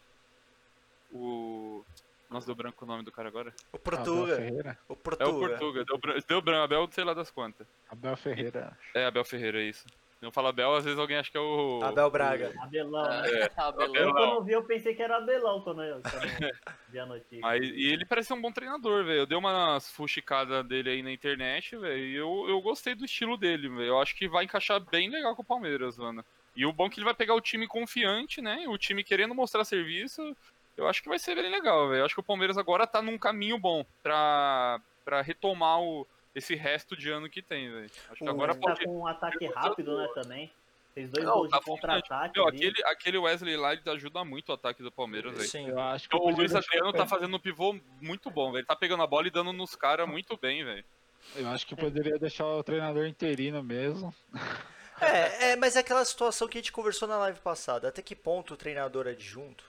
O. Nossa, deu branco o nome do cara agora. O Portuga. O É o Portuga. Portuga. Deu, bran- deu branco, Abel, sei lá das quantas. Abel Ferreira. É, Abel Ferreira, é isso. Não fala Abel, às vezes alguém acha que é o. Abel Braga. Abelão. né? É, Eu, Abelão. quando eu vi, eu pensei que era Abelão quando eu, quando eu vi a notícia. Mas, e ele parece ser um bom treinador, velho. Eu dei umas fuxicadas dele aí na internet, velho. E eu, eu gostei do estilo dele, velho. Eu acho que vai encaixar bem legal com o Palmeiras, mano. E o bom é que ele vai pegar o time confiante, né? O time querendo mostrar serviço. Eu acho que vai ser bem legal, velho. Eu acho que o Palmeiras agora tá num caminho bom pra, pra retomar o, esse resto de ano que tem, velho. Acho que O- agora Tá pode. com um ataque rápido, né, também. Fez dois Não, gols tá de contra-ataque aquele, aquele Wesley lá ele ajuda muito o ataque do Palmeiras, velho. Sim. Eu acho que O podia Luiz Adriano tá fazendo um pivô muito bom, velho. Ele tá pegando a bola e dando nos caras muito bem, velho. Eu acho que poderia deixar o treinador interino mesmo. É, é, mas é aquela situação que a gente conversou na live passada. Até que ponto o treinador adjunto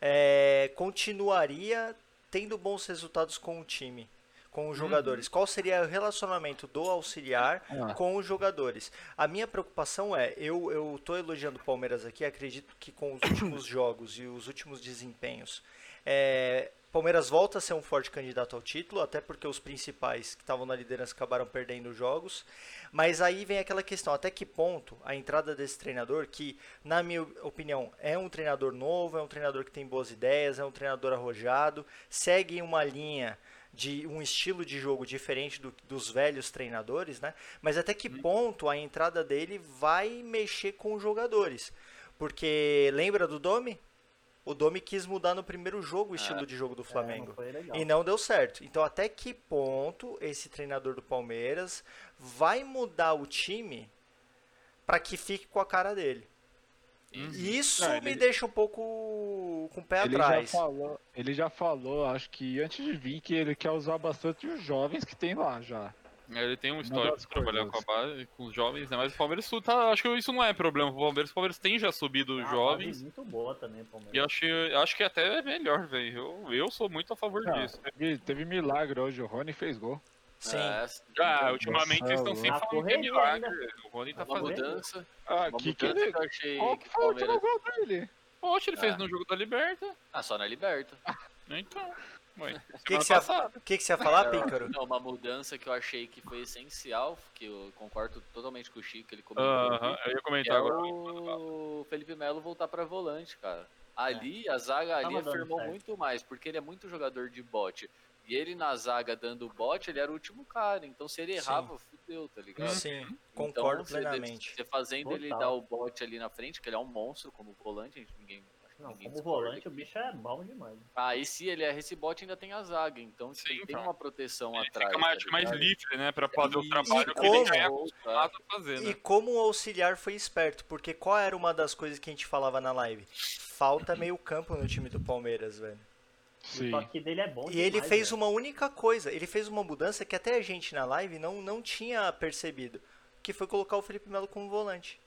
é, continuaria tendo bons resultados com o time, com os jogadores? Qual seria o relacionamento do auxiliar Ah. com os jogadores? A minha preocupação é, eu, eu tô elogiando o Palmeiras aqui, acredito que com os últimos jogos e os últimos desempenhos, é, Palmeiras volta a ser um forte candidato ao título, até porque os principais que estavam na liderança acabaram perdendo jogos. Mas aí vem aquela questão, até que ponto a entrada desse treinador, que na minha opinião é um treinador novo, é um treinador que tem boas ideias, é um treinador arrojado, segue uma linha de um estilo de jogo diferente do- dos velhos treinadores, né? Mas até que ponto a entrada dele vai mexer com os jogadores? Porque lembra do Domi? O Domi quis mudar no primeiro jogo o estilo de jogo do É, não Flamengo. foi legal. E não deu certo. Então, até que ponto esse treinador do Palmeiras vai mudar o time para que fique com a cara dele? E isso Não, me ele- deixa um pouco com o pé Ele atrás. já, falou, ele já falou, acho que antes de vir, que ele quer usar bastante os jovens que tem lá já. É, Ele tem um Uma histórico de trabalhar com base, com os jovens, né? Mas o Palmeiras tá. Acho que isso não é problema pro Palmeiras. O Palmeiras tem já subido É uma jovens. fase muito boa também, Palmeiras. E acho, acho que até é melhor, velho. Eu, eu sou muito a favor Ah, disso. teve, teve milagre hoje, o Rony fez gol. Sim. É, Ah, ultimamente Nossa, eles estão sempre falando que é correria milagre. O Rony tá uma fazendo. mudança. Ah, que que ele... que eu achei Qual que foi o último gol dele? Poxa, ele fez Ah. no jogo da Liberta. Ah, só na Liberta. Então. O que, que, você ia, que, que você ia falar, Píncaro? Não, uma mudança que eu achei que foi essencial, que eu concordo totalmente com o Chico, ele comentou. Aham, aqui, eu ia comentar é agora. o Felipe Melo voltar pra volante, cara. Ali, a zaga ali afirmou certo. muito mais, porque ele é muito jogador de bote. E ele na zaga dando bote, ele era o último cara. Então se ele Sim. errava, fudeu, tá ligado? Sim, Então, concordo você- plenamente. Você fazendo ele Total. dar o bote ali na frente, que ele é um monstro como volante, a gente, ninguém. Não, ninguém como volante, o aqui. bicho é bom demais. Ah, e se ele erra esse bote, ainda tem a zaga. Então Sim, tem então. uma proteção Ele atrás. fica mais, tá acho que mais livre, né? Pra fazer o Isso. trabalho E que ele já é como? acostumado a fazer, né? E como o auxiliar foi esperto, porque qual era uma das coisas que a gente falava na live? Falta meio campo no time do Palmeiras, velho. O Sim. toque dele é bom E ele demais, fez velho. uma única coisa, ele fez uma mudança que até a gente na live não, não tinha percebido, que foi colocar o Felipe Melo como volante.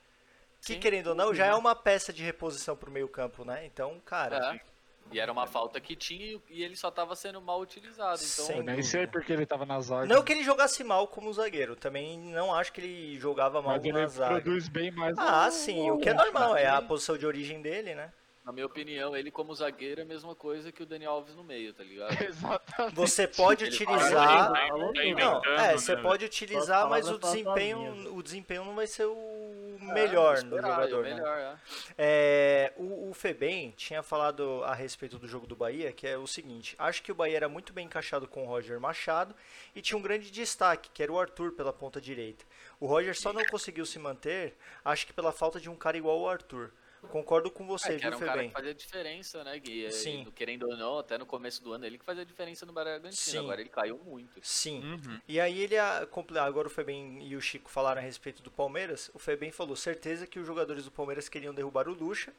Que Sim. querendo ou não, já é uma peça de reposição pro meio campo, né? Então, cara, É. E era uma falta que tinha e ele só tava sendo mal utilizado. Então, Eu nem sei porque ele tava na zaga. não que ele jogasse mal como zagueiro, também não acho que ele jogava mal mas ele na zaga. produz bem mais. Ah, sim, o que é normal, né? é a posição de origem dele, né? Na minha opinião, ele como zagueiro é a mesma coisa que o Daniel Alves no meio, tá ligado? Exatamente. Você pode Ele utilizar. Tá inventando, Não, é, né, você pode utilizar, mas o desempenho, o desempenho não vai ser o melhor É, no esperar, jogador, é né? o melhor, é. É, o, o Febem tinha falado a respeito do jogo do Bahia, que é o seguinte: acho que o Bahia era muito bem encaixado com o Roger Machado e tinha um grande destaque, que era o Arthur pela ponta direita. O Roger só não conseguiu se manter, acho que pela falta de um cara igual o Arthur. Concordo com você, É, que era viu, um cara que fazia diferença, né, Gui? E, Sim. no- Querendo ou não, até no começo do ano, ele que fazia diferença no Bragantino. Sim. Agora ele caiu muito. Sim. Uhum. E aí ele a- comple- agora o Febem e o Chico falaram a respeito do Palmeiras. O Febem falou certeza que os jogadores do Palmeiras queriam derrubar o Lucha.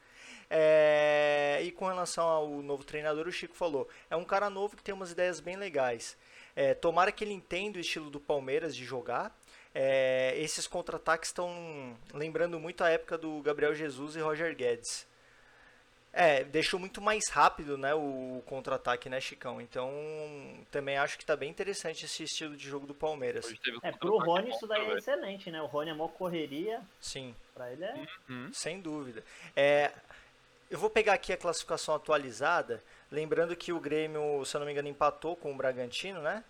É, E com relação ao novo treinador, o Chico falou: é um cara novo que tem umas ideias bem legais. É, tomara que ele entenda o estilo do Palmeiras de jogar. É, esses contra-ataques estão lembrando muito a época do Gabriel Jesus e Roger Guedes. É, deixou muito mais rápido, né, o contra-ataque, né, Chicão? Então, também acho que tá bem interessante esse estilo de jogo do Palmeiras. Um É, pro Rony isso daí é excelente, né? O Rony é mó correria, Sim, pra ele é... Uhum. sem dúvida. É, eu vou pegar aqui a classificação atualizada, lembrando que o Grêmio, se eu não me engano, empatou com o Bragantino, né?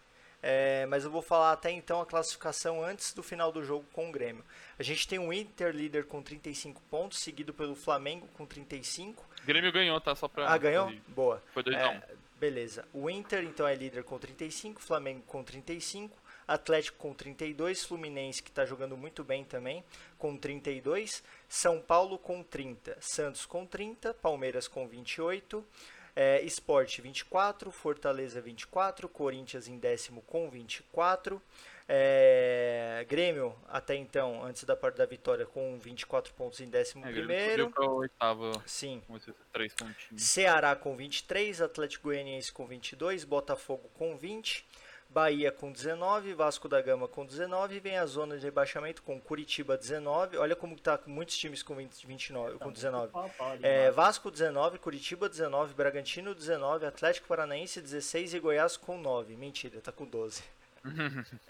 É, mas eu vou falar até então a classificação antes do final do jogo com o Grêmio. A gente tem o Inter líder com 35 pontos, seguido pelo Flamengo com 35. Grêmio ganhou, tá? Só pra. Ah, ganhou? Boa. Foi 2x1. É, beleza. O Inter então é líder com 35, Flamengo com 35, Atlético com 32, Fluminense que está jogando muito bem também com 32, São Paulo com 30, Santos com 30, Palmeiras com 28, é, Sport 24, Fortaleza 24, Corinthians em décimo com 24, é, Grêmio até então, antes da parte da vitória, com 24 pontos em décimo É, Grêmio primeiro. subiu pra oitava Sim, com três pontinhos. Ceará com 23, Atlético Goianiense com 22, Botafogo com 20, Bahia com 19, Vasco da Gama com 19, vem a zona de rebaixamento com Curitiba 19. Olha como tá com muitos times com 20, 29, com 19. Pau, pau ali É. Vasco 19, Curitiba 19, Bragantino 19, Atlético Paranaense 16 e Goiás com 9. Mentira, tá com 12.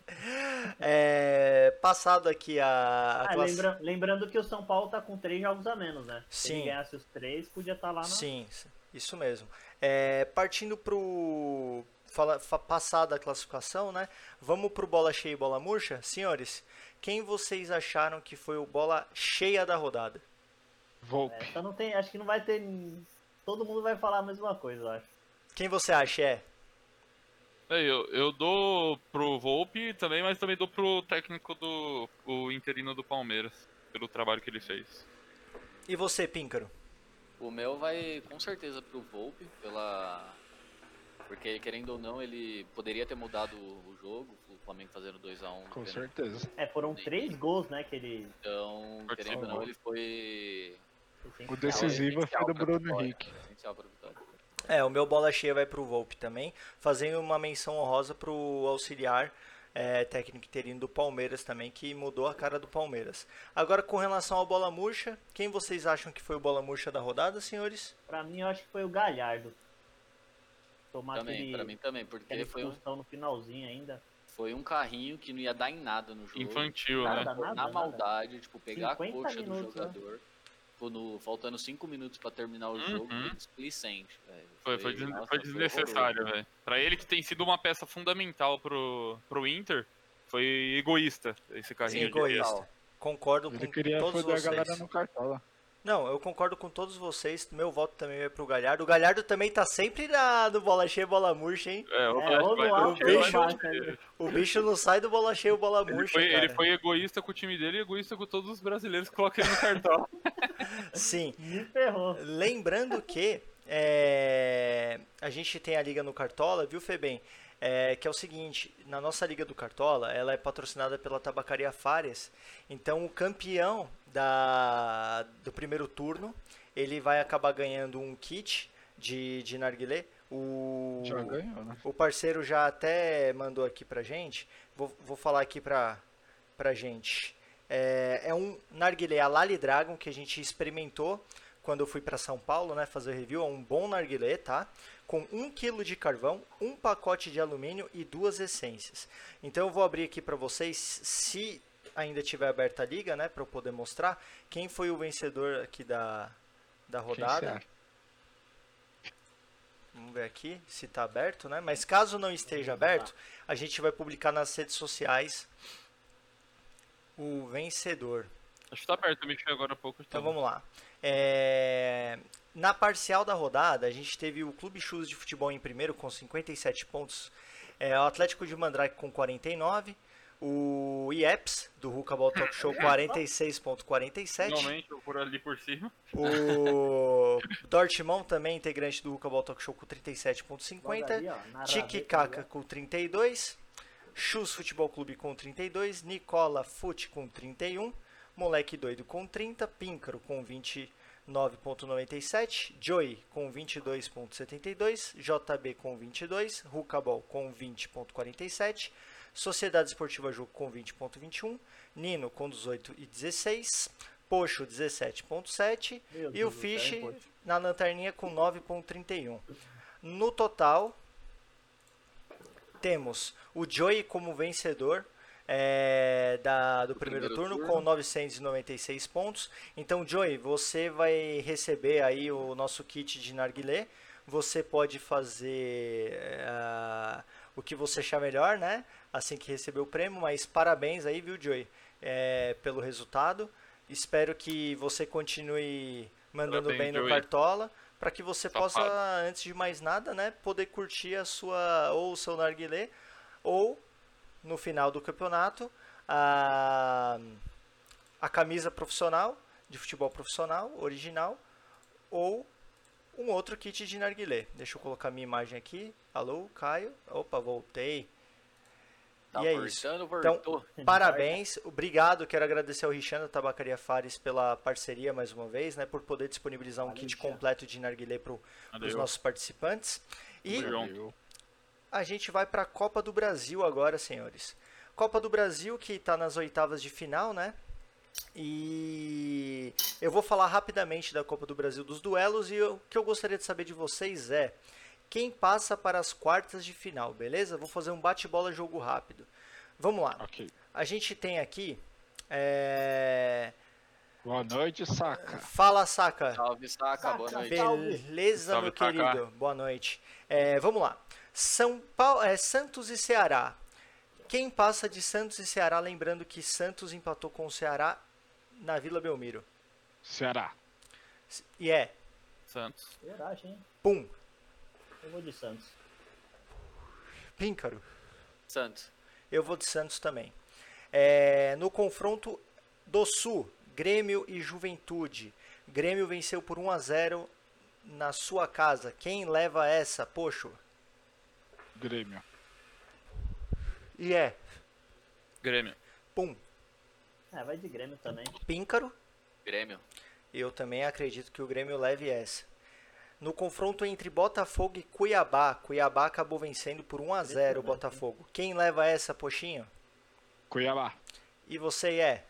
É, passado aqui a, a Ah, lembra- lembrando que o São Paulo tá com três jogos a menos, né? Se Sim. ele ganhasse os três, podia estar lá na... Sim, isso mesmo. É, partindo pro fala, fa, passada a classificação, né? Vamos pro bola cheia e bola murcha, senhores. Quem vocês acharam que foi o bola cheia da rodada? Volpe. Essa não tem, acho que não vai ter... Todo mundo vai falar a mesma coisa, eu acho. Quem você acha é? É, eu, eu dou pro Volpe também, mas também dou pro técnico do o interino do Palmeiras, pelo trabalho que ele fez. E você, Píncaro? O meu vai com certeza pro Volpe, pela. Porque, querendo ou não, ele poderia ter mudado o jogo, o Flamengo fazendo 2x1. Com vendo- certeza. É, foram três gols, né, que ele... Então, Pode querendo ou não, ele foi. O decisivo foi do Bruno vitória, Henrique. É, o meu bola cheia vai pro Volpe também, fazendo uma menção honrosa pro auxiliar é, técnico interino do Palmeiras também, que mudou a cara do Palmeiras. Agora, com relação ao bola murcha, quem vocês acham que foi o bola murcha da rodada, senhores? Pra mim, eu acho que foi o Galhardo. Tomar Também, aquele, pra mim também, porque foi um, no finalzinho ainda. foi um carrinho que não ia dar em nada no jogo. Infantil, Nada, né? nada, na nada. maldade, tipo, pegar a 50 coxa minutos, do né? jogador. no- faltando 5 minutos pra terminar o Uhum. jogo, foi displicente, velho. Foi, foi, des- nossa, foi desnecessário, velho. Pra ele que tem sido uma peça fundamental pro, pro Inter, foi egoísta esse carrinho de egoísta. Concordo Ele com queria todos foder a vocês. galera no cartola. Não, eu concordo com todos vocês. Meu voto também vai pro Galhardo. O Galhardo também tá sempre na, no bola cheia, bola murcha, hein? É, o É, vai- vai- embaixo, vai- né? O bicho não sai do bola cheia, bola Ele murcha, foi, cara. ele foi egoísta com o time dele e egoísta com todos os brasileiros que colocam ele no cartão. Sim. Me ferrou. Lembrando que é, a gente tem a liga no Cartola, viu, Febem? É, que é o seguinte, na nossa liga do Cartola, ela é patrocinada pela Tabacaria Fares. Então, o campeão da, do primeiro turno, ele vai acabar ganhando um kit de, de narguilé. O, Já ganhou, né? o parceiro já até mandou aqui pra gente. Vou, vou falar aqui pra, pra gente. É, é um narguilé a Lali Dragon que a gente experimentou quando eu fui para São Paulo, né, fazer review. É um bom narguilé, tá? Com 1 kg de carvão, um pacote de alumínio e duas essências. Então eu vou abrir aqui para vocês, se ainda tiver aberta a liga, né, para eu poder mostrar quem foi o vencedor aqui da, da rodada. Vamos ver aqui se está aberto, né? Mas caso não esteja aberto, a gente vai publicar nas redes sociais o vencedor. Acho que tá aberto, eu mexi agora há pouco. Então tá. vamos lá. É, Na parcial da rodada, a gente teve o Clube Chus de Futebol em primeiro com 57 pontos, é, o Atlético de Mandrake com 49, O IEPS, do Hookaball Talk Show, 46.47. Finalmente, eu por ali por cima. O Dortmund, também integrante do Hookaball Talk Show, com 37.50. Logo ali, ó, na Tiki Kaka com 32, Chus Futebol Clube com 32, Nicola Fute com 31, Moleque Doido com 30, Píncaro com 29.97, Joey com 22.72, JB com 22, Rucabol com 20.47, Sociedade Esportiva Juco com 20.21, Nino com 18 e 16, Poxo 17.7 Meu e o Deus Fish Poxo? na lanterninha com 9.31. No total, temos o Joey como vencedor é, da, do primeiro, primeiro turno, turno. com 996 pontos. Então, Joey, você vai receber aí o nosso kit de narguilé. Você pode fazer é, o que você achar melhor, né? Assim que receber o prêmio. Mas parabéns aí, viu, Joey, é, pelo resultado. Espero que você continue mandando Parabéns, bem no Joey. Cartola para que você Safado. possa, antes de mais nada, né, poder curtir a sua ou o seu narguilé ou no final do campeonato a, a camisa profissional de futebol profissional original ou um outro kit de narguilé. Deixa eu colocar minha imagem aqui. Alô, Caio. Opa, voltei. Tá e é isso. voltando, Então, voltou. Parabéns, obrigado. Quero agradecer ao Richard da Tabacaria Fares pela parceria mais uma vez, né, por poder disponibilizar um Valeu, kit completo de narguilé para os nossos participantes. E Valeu. A gente vai para a Copa do Brasil agora, senhores. Copa do Brasil que está nas oitavas de final, né? E eu vou falar rapidamente da Copa do Brasil dos duelos e o que eu gostaria de saber de vocês é quem passa para as quartas de final, beleza? Vou fazer um bate-bola jogo rápido. Vamos lá. Ok. A gente tem aqui. é, Boa noite, saca. Fala, saca. Salve, saca, boa noite. Beleza, Salve, meu querido. Boa noite. É, vamos lá. São Paulo, é, Santos e Ceará. Quem passa de Santos e Ceará, lembrando que Santos empatou com o Ceará na Vila Belmiro. Ceará. E é, Santos. Verdade, hein? pum, Eu vou de Santos. píncaro. Santos. Eu vou de Santos também. É, no confronto do Sul, Grêmio e Juventude. Grêmio venceu por 1 a 0 na sua casa. Quem leva essa? Poxo. Grêmio. E é, Grêmio. pum, É, vai de Grêmio também. píncaro. Grêmio. Eu também acredito que o Grêmio leve essa. No confronto entre Botafogo e Cuiabá, Cuiabá acabou vencendo por 1 a 0 o Botafogo. Quem leva essa, Poxinho? Cuiabá. E você é?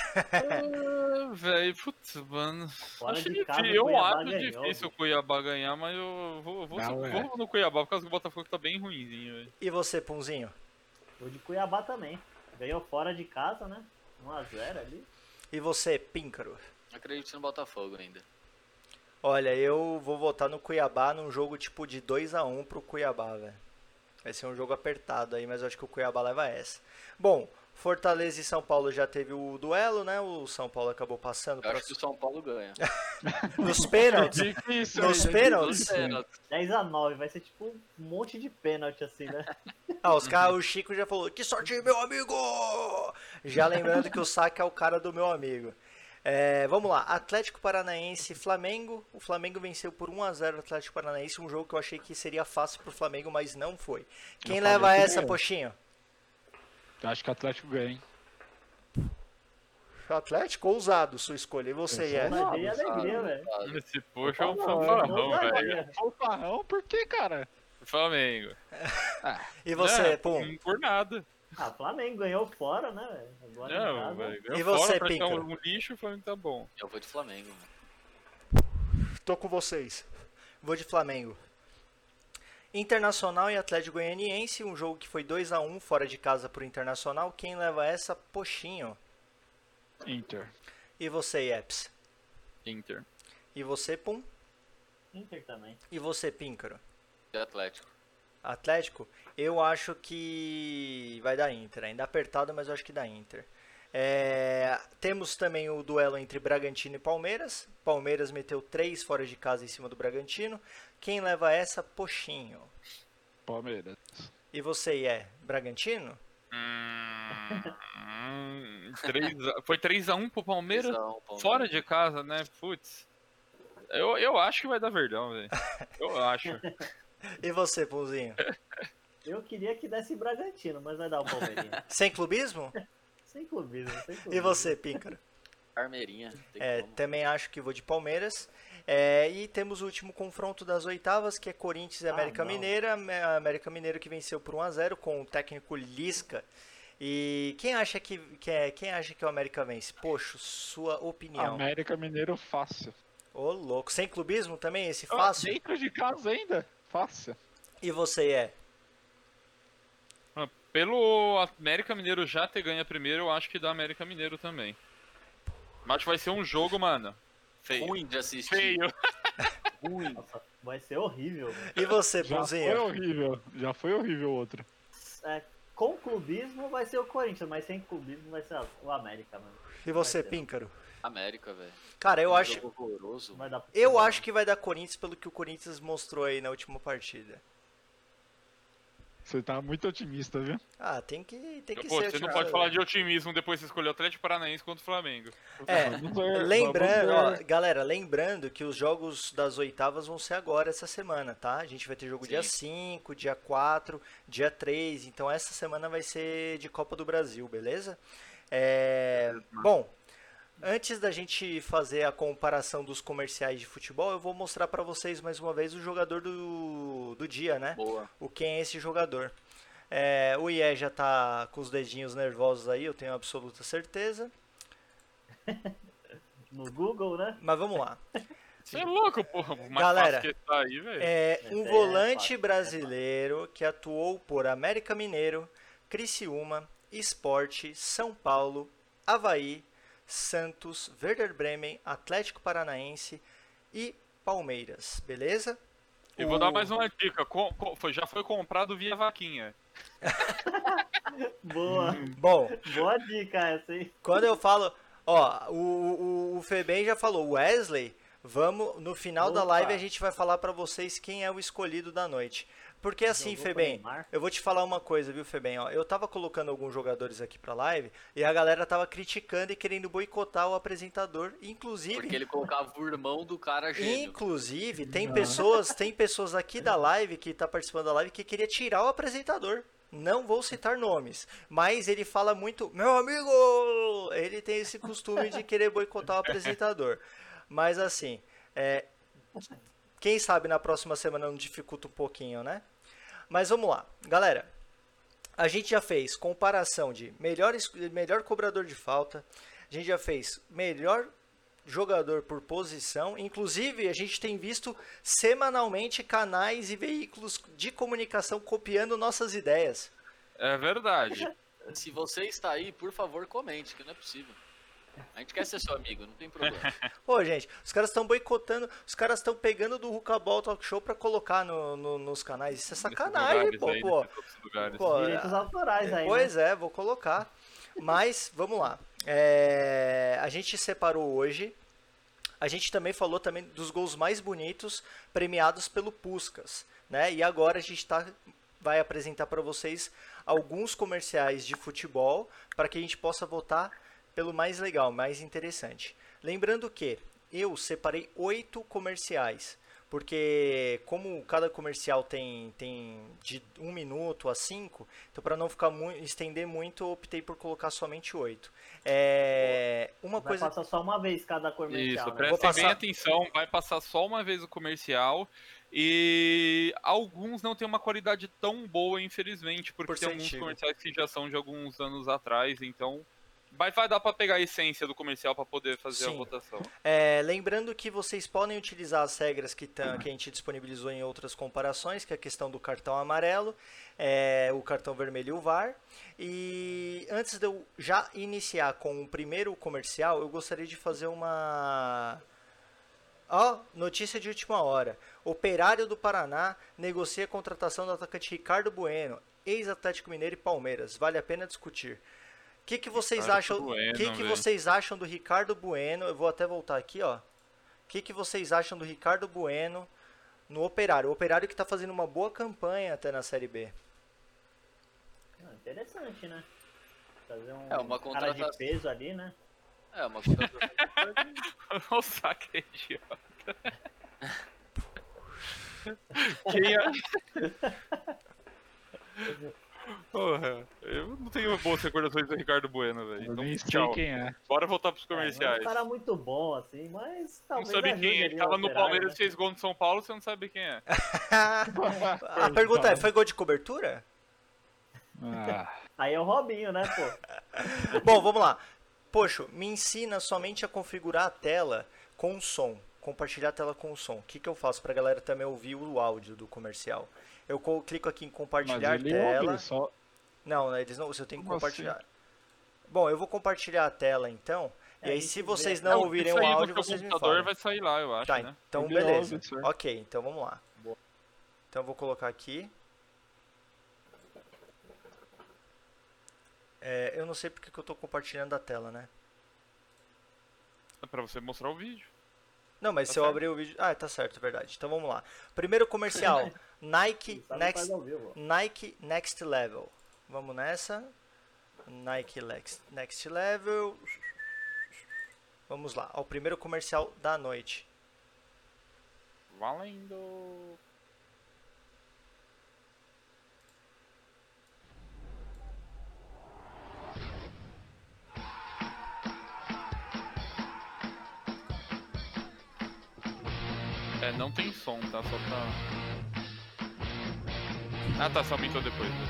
Ah, Velho, putz, mano. Fora Acho casa. Eu Cuiabá acho ganhou, difícil bicho. o Cuiabá ganhar, mas eu vou, vou, Não, vou é. no Cuiabá por causa que o Botafogo tá bem ruimzinho, velho. E você, Punzinho? Vou de Cuiabá também. Ganhou fora de casa, né? 1x0 ali. E você, Píncaro? Acredito no Botafogo ainda. Olha, eu vou votar no Cuiabá num jogo tipo de 2 a 1 pro Cuiabá, velho. Vai ser um jogo apertado aí, mas eu acho que o Cuiabá leva essa. Bom, Fortaleza e São Paulo já teve o duelo, né? O São Paulo acabou passando Eu para acho que o São Paulo ganha. nos pênaltis. Difícil. Nos hein? pênaltis? Dos pênaltis. 10x9, vai ser tipo um monte de pênalti assim, né? Ah, os caras, o Chico já falou, que sorte, meu amigo! Já lembrando que o saque é o cara do meu amigo. É, vamos lá, Atlético Paranaense e Flamengo. O Flamengo venceu por 1x0 o Atlético Paranaense, um jogo que eu achei que seria fácil pro Flamengo, mas não foi. Quem leva falei que essa, Poxinho? Acho que o Atlético ganha, hein? Atlético ousado, sua escolha. E você, Eu é? dei alegria, velho. Esse poxa é um Não, fanfarrão, não, velho. não, O Farrão, por que, cara? Flamengo. E você, É, Pum? não Por nada. Ah, Flamengo ganhou fora, né, velho? Agora Não, velho. E você, fora um, um lixo, o Flamengo tá bom. Eu vou de Flamengo. mano. Tô com vocês. Vou de Flamengo. Internacional e Atlético Goianiense, um jogo que foi 2 a 1 fora de casa pro Internacional. Quem leva essa? Poxinho. Inter. E você, Yeps? Inter. E você, Pum? Inter também. E você, Píncaro? Atlético. Atlético? Eu acho que vai dar Inter. Ainda apertado, mas eu acho que dá Inter. É, temos também o duelo entre Bragantino e Palmeiras. Palmeiras meteu 3 fora de casa em cima do Bragantino. Quem leva essa? Poxinho. Palmeiras. E você é Bragantino? Hum, hum, três a- foi 3x1 pro Palmeiras? Palmeiras. Fora de casa, né? Putz. Eu, eu acho que vai dar verdão, velho. Eu acho. E você, Pãozinho? Eu queria que desse Bragantino, mas vai dar o Palmeirinha. Sem clubismo? sem clubismo, sem clubismo. E você, Píncaro? Armeirinha. Tem É, como. também acho que vou de Palmeiras. É, e temos o último confronto das oitavas, que é Corinthians e Ah, América não. Mineira. América Mineiro que venceu por 1 a 0 com o técnico Lisca. E quem acha que, que é, quem acha que o América vence? Poxa, sua opinião. América Mineiro fácil. Ô, louco. Sem clubismo também, esse Ah, fácil? Dentro de casa ainda, fácil. E você é? Pelo América Mineiro já ter ganho a primeira, eu acho que dá América Mineiro também. Mas vai ser um jogo, mano. Feio. Ruim de assistir. Feio. Ruim. Nossa, vai ser horrível. E você, Já foi horrível. Já foi horrível o outro. É, com clubismo vai ser o Corinthians, mas sem clubismo vai ser o América, mano. E você, Vai ser. Píncaro? América, velho. Cara, eu Um acho, eu acho que vai dar Corinthians pelo que o Corinthians mostrou aí na última partida. Você tá muito otimista, viu? Ah, tem que, tem que Pô, ser. você não pode falar de otimismo depois de escolher o Atlético Paranaense contra o Flamengo. É, Lembrando, ó, galera, lembrando que os jogos das oitavas vão ser agora essa semana, tá? A gente vai ter jogo Sim. dia 5, dia 4, dia 3, então essa semana vai ser de Copa do Brasil, beleza? É, bom, antes da gente fazer a comparação dos comerciais de futebol, eu vou mostrar pra vocês mais uma vez o jogador do, do dia, né? Boa. o quem é esse jogador. É, o IE já tá com os dedinhos nervosos aí, eu tenho absoluta certeza. No Google, né? Mas vamos lá. Você é louco, porra. Galera, fácil que tá aí, velho. É Esse um é volante fácil, é brasileiro que atuou por América Mineiro, Criciúma, Esporte, São Paulo, Havaí, Santos, Werder Bremen, Atlético Paranaense e Palmeiras, beleza? E vou O- dar mais uma dica. Com- com- foi- já foi comprado via vaquinha. Boa. Bom, Boa dica essa, hein? Quando eu falo, ó, o, o, o Febem já falou, Wesley, vamos, no final da Opa. live a gente vai falar pra vocês quem é o escolhido da noite. Porque assim, Jogou Febem, eu vou te falar uma coisa, viu, Febem, ó, eu tava colocando alguns jogadores aqui pra live e a galera tava criticando e querendo boicotar o apresentador, inclusive... Porque ele colocava o irmão do cara gênio. Inclusive, tem pessoas, tem pessoas aqui da live que tá participando da live que queria tirar o apresentador. Não vou citar nomes, mas ele fala muito, meu amigo, ele tem esse costume de querer boicotar o apresentador. Mas assim, é, quem sabe na próxima semana não dificulta um pouquinho, né? Mas vamos lá, galera. A gente já fez comparação de melhor, melhor cobrador de falta, a gente já fez melhor jogador por posição. Inclusive, a gente tem visto semanalmente canais e veículos de comunicação copiando nossas ideias. É verdade. Se você está aí, por favor, comente, que não é possível. A gente quer ser seu amigo, não tem problema. Pô, gente, os caras estão boicotando, os caras estão pegando do Rucabol Talk Show pra colocar no- no- nos canais. Isso é sacanagem, pô, aí, pô. Pô, Direitos autorais aí, né? Pois é, vou colocar. Mas, vamos lá. É, a gente separou hoje. A gente também falou também dos gols mais bonitos premiados pelo Puskas, né? E agora a gente tá, vai apresentar para vocês alguns comerciais de futebol para que a gente possa votar pelo mais legal, mais interessante. Lembrando que eu separei oito comerciais, porque como cada comercial tem, tem de um minuto a cinco, então para não ficar muito, estender muito, eu optei por colocar somente oito. É, uma Vai coisa passar só uma vez cada comercial, Isso, né? Prestem passar- bem atenção, vai passar só uma vez o comercial. E alguns não tem uma qualidade tão boa, infelizmente, porque Por tem alguns comerciais que já são de alguns anos atrás, então vai, vai dar pra pegar a essência do comercial pra poder fazer Sim. a votação. É, lembrando que vocês podem utilizar as regras que, tam- que a gente disponibilizou em outras comparações, que é a questão do cartão amarelo, é, o cartão vermelho e o VAR. E antes de eu já iniciar com o primeiro comercial, eu gostaria de fazer uma. Ó, notícia de última hora. Operário do Paraná negocia a contratação do atacante Ricardo Bueno, ex-Atlético Mineiro e Palmeiras. Vale a pena discutir. O que, que vocês Ricardo acham? Bueno, que, que vocês acham do Ricardo Bueno? Eu vou até voltar aqui, ó. O que, que vocês acham do Ricardo Bueno no Operário? O Operário que está fazendo uma boa campanha até na Série B. Ah, interessante, né? Fazer um É, uma cara de contratação. peso ali, né? É, uma contratação. o saque é idiota. Quem é? Porra, eu não tenho boas recordações do Ricardo Bueno, velho. Então, nem sei tchau. quem é. Bora voltar pros É, não é comerciais. um cara muito bom, assim, mas não talvez sabe ajude quem é. ali Tava no Palmeiras né? fez gol no São Paulo, você não sabe quem é. A pergunta é, foi gol de cobertura? Ah, Aí é o Robinho, né, pô? Bom, vamos lá. Poxa, me ensina somente a configurar a tela com som. Compartilhar a tela com som. O que, que eu faço pra galera também ouvir o áudio do comercial? Eu co- clico aqui em mas compartilhar ele tela. ouve, só... Não, né, eles não, você tem que Como assim? compartilhar. Bom, eu vou compartilhar a tela então. É, e aí, isso se vocês Não, não ouvirem o áudio, vocês me computador falam. vai sair lá, eu acho, Tá, né? então Ele beleza. Ok, então vamos lá. Boa. Então eu vou colocar aqui. É, eu não sei porque que eu tô compartilhando a tela, né? É pra você mostrar o vídeo. Não, mas Tá se eu certo. abrir o vídeo. Ah, tá certo, é verdade. Então vamos lá. Primeiro comercial: Nike faz Next. Nike Next Level. Vamos nessa. Nike Next Level. Vamos lá, ao primeiro comercial da noite. Valendo. É, não tem som, tá? Só pra. Ah tá, só aumentou depois. né?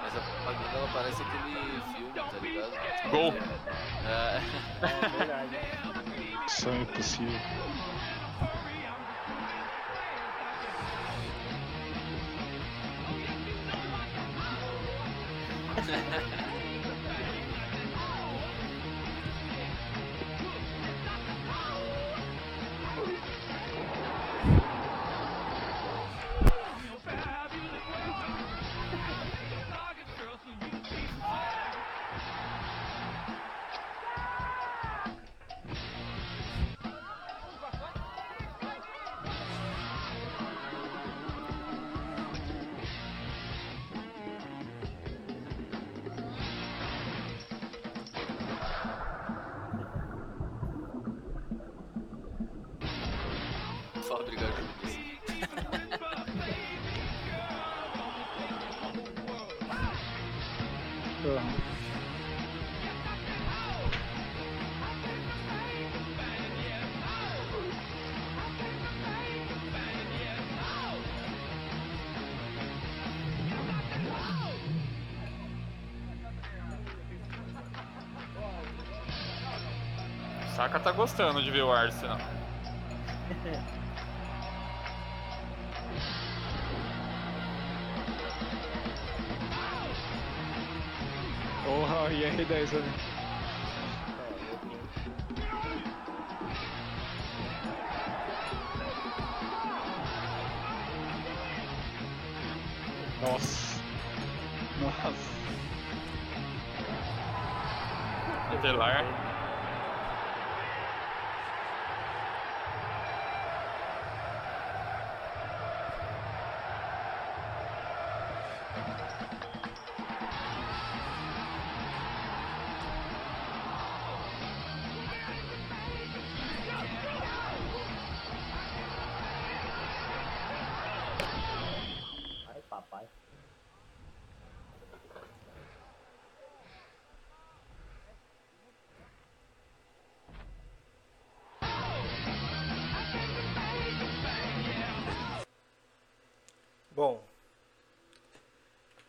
Mas a propaganda ela parece aquele filme, tá ligado? Gol! É, É verdade. Aham. Saka tá gostando de ver o Arsenal. Porra,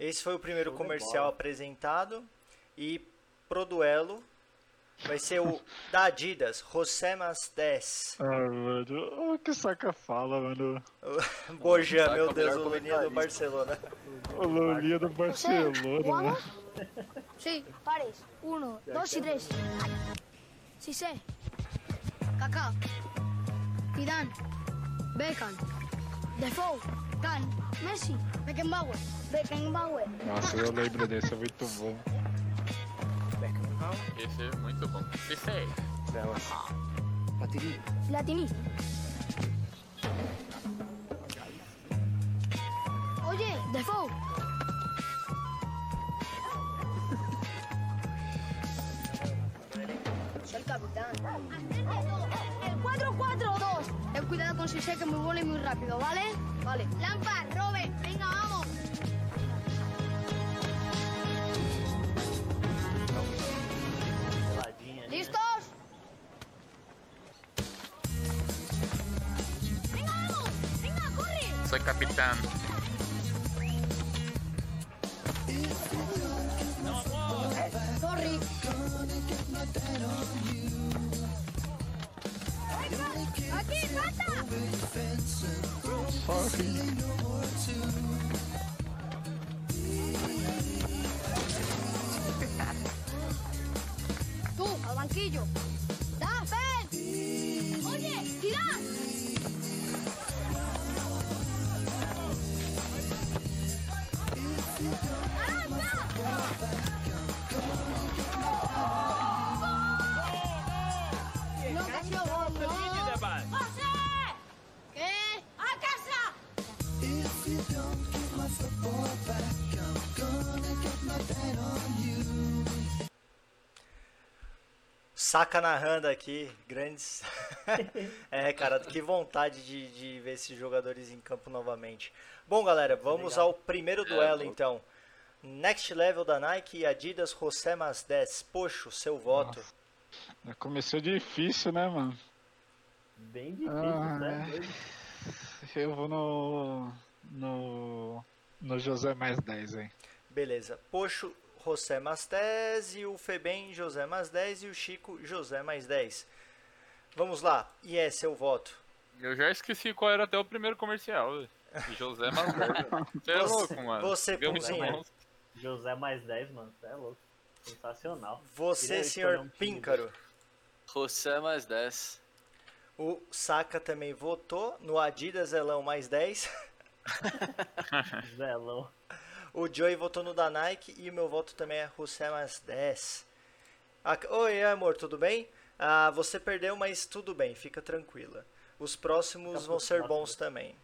esse foi o primeiro comercial bola. apresentado. E pro duelo vai ser o da Adidas, José Mastés. Ah, mano. O que saca fala, mano. Bojan, meu Deus, o Lulinha do. Barcelona. O Lulinha do Barcelona. Sí, pares. Uno, dos y tres. Cissé. Kaká. Zidane. Beckham. Defoe. Can, Messi, Beckenbauer, Beckenbauer. Nossa, eu lembro desse, é muito bom. Esse é muito bom. Esse é. Platini. Oye, Saca narrando aqui, grandes. é, cara, que vontade de, de ver esses jogadores em campo novamente. Bom, galera, vamos legal. ao primeiro duelo então. Next Level da Nike e Adidas José Mas 10. Poxa, seu voto. Começou difícil, né, mano? Bem difícil, Ah, né? é. Eu vou no. No. No José mais 10, hein? Beleza. Poxo, José mais 10 e o Febem José mais 10 e o Chico José mais 10. Vamos lá. E é seu voto. Eu já esqueci qual era até o primeiro comercial. José Mazarda. Você é louco, mano. você, Pãozinho. José mais 10, mano. Você é louco. Sensacional. Você, Queria senhor um Píncaro. José mais 10. O Saka também votou no Adidas Elão mais 10. Zelão. O Joey votou no da Nike e o meu voto também é José mais 10. Ah, Oi, amor, tudo bem? Ah, você perdeu, mas tudo bem, fica tranquila. Os próximos Fica vão ser próximo. bons também.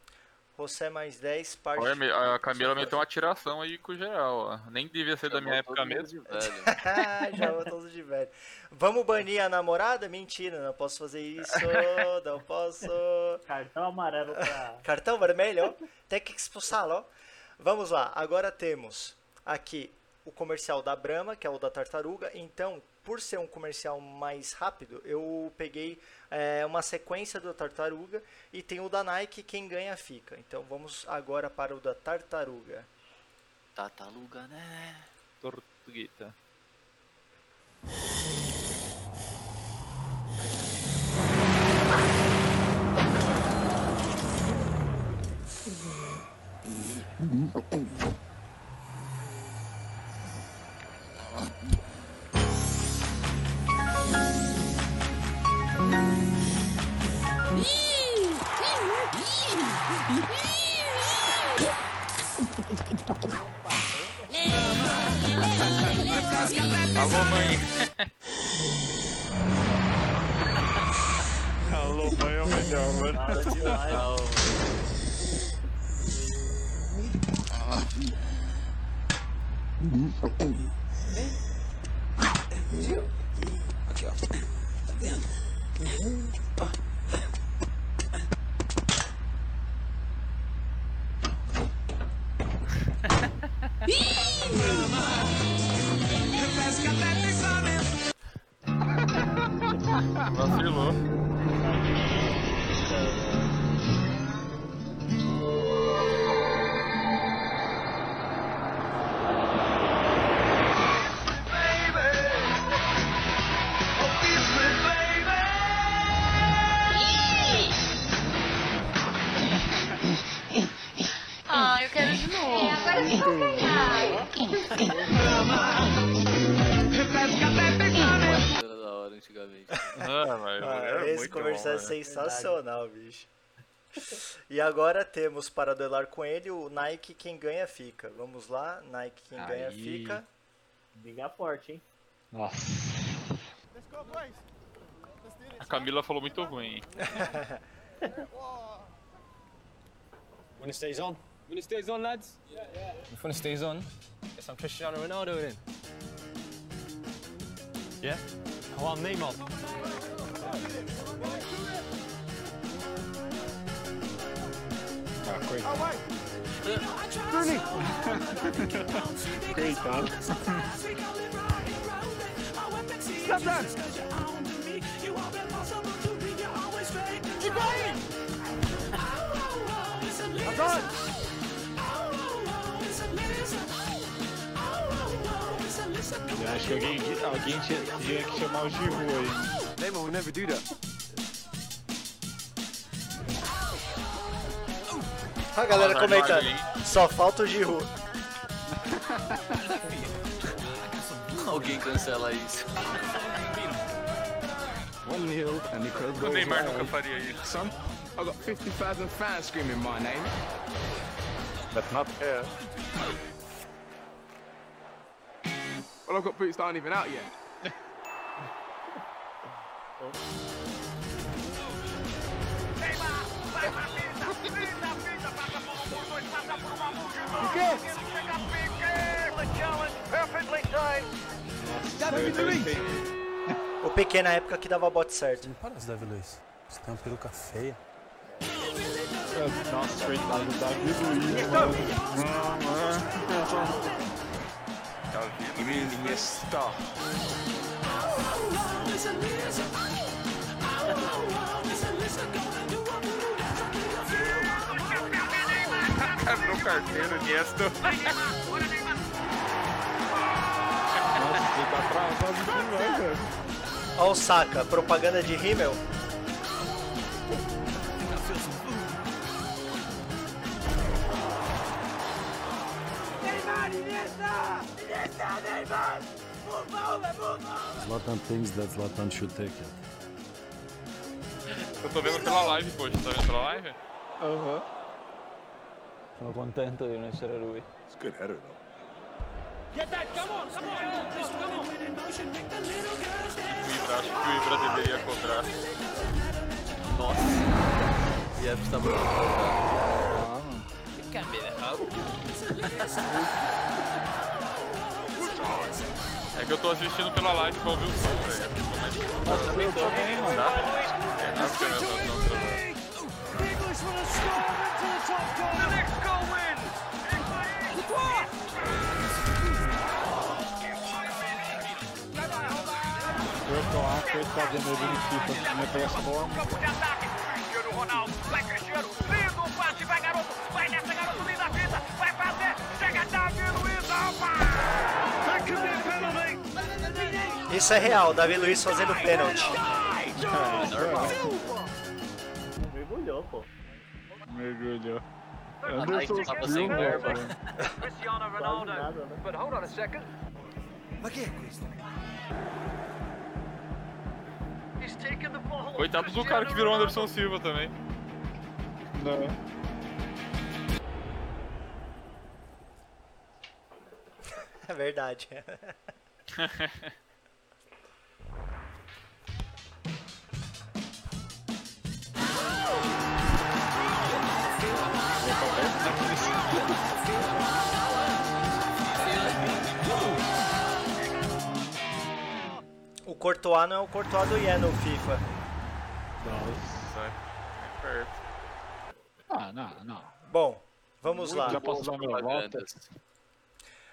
José mais 10, parte. Olha, me- a Camila meteu uma tiração aí com geral, ó. Nem devia ser da minha época mesmo. de velho. Já vou todos de velho. Vamos banir a namorada? Mentira, não posso fazer isso. Não posso. Cartão amarelo pra. Cartão vermelho? Tem que expulsá-lo. ó. Vamos lá, agora temos aqui o comercial da Brahma, que é o da tartaruga. Então, por ser um comercial mais rápido, eu peguei é, uma sequência da tartaruga e tem o da Nike, quem ganha fica. Então, vamos agora para o da tartaruga. Tataluga, né? Tortuguita. Alô, mãe. Alô, mãe é o melhor, mano. Nada demais. Não, Vacilou. É sensacional, bicho. E agora temos para duelar com ele o Nike quem ganha fica. Vamos lá, Nike quem ganha Aí. fica. Briga forte, hein? Nossa. A Camila falou muito ruim. it stays on. When it stays on, lads. Yeah, yeah. If when it stays on, guess I'm Cristiano Ronaldo then. Yeah? Oh, I'm Neymar. Ah, coitado. Coitado. Eu acho que alguém, alguém tinha, tinha que chamar o Giru aí. Neymar will never do that. A galera Nossa, comentando. Só falta o Giru. Alguém cancela isso. 1 0 and the crowd O goes Neymar nunca faria isso. Son, I got 50,000 fans screaming my name. That's not fair. Well, I've got boots that aren't even out yet. Luiz. O PQ na época que dava bote certo. Parece Davi Luiz. Você tem uma peruca feia. Nossa, coitado do Davi Luiz, mano. You mean Iniesta? Quebrou carteiro, Niesto. Nossa, ele tá travado demais, velho. Ó o Saka, propaganda de Rimmel. Zlatan thinks that Zlatan should take it. Eu tô vendo pela live, poxa. Tá vendo pela live? Aham. Sono contento di non essere lui. It's a good header though. O Ibra, acho que o Ibra deveria cobrar. Nossa. E é tá muito Ah, mano. É que eu tô assistindo pela live pra ouvir o som, velho. Nossa, eu também, mano. É, as câmeras não estão trabalhando. Eu tô lá, coitado do meu FIFA, minha transforma. Isso é real, Davi Luiz fazendo pênalti. Mergulhou, pô. Mergulhou. Anderson tava sem Silva, verba. Quase nada, né? Coitado do cara que virou Anderson Silva também. Não. É verdade. O Courtois não é o Courtois do Ian no FIFA. Nossa. É perto. Ah, não, não. Bom, vamos lá. Já posso dar propagandas.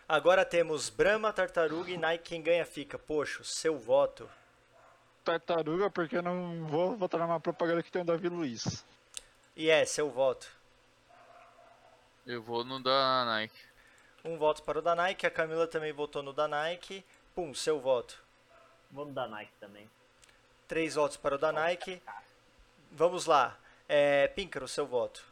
Agora temos Brahma, Tartaruga e Nike quem ganha fica. Poxa, seu voto. Tartaruga, porque eu não vou votar numa propaganda que tem o Davi Luiz. E é, seu voto. Eu vou no da Nike. Um voto para o da Nike, a Camila também votou no da Nike. Pum, seu voto. Vamos dar Nike também. Três votos para o da Nike. Vamos lá. É, Píncaro, seu voto.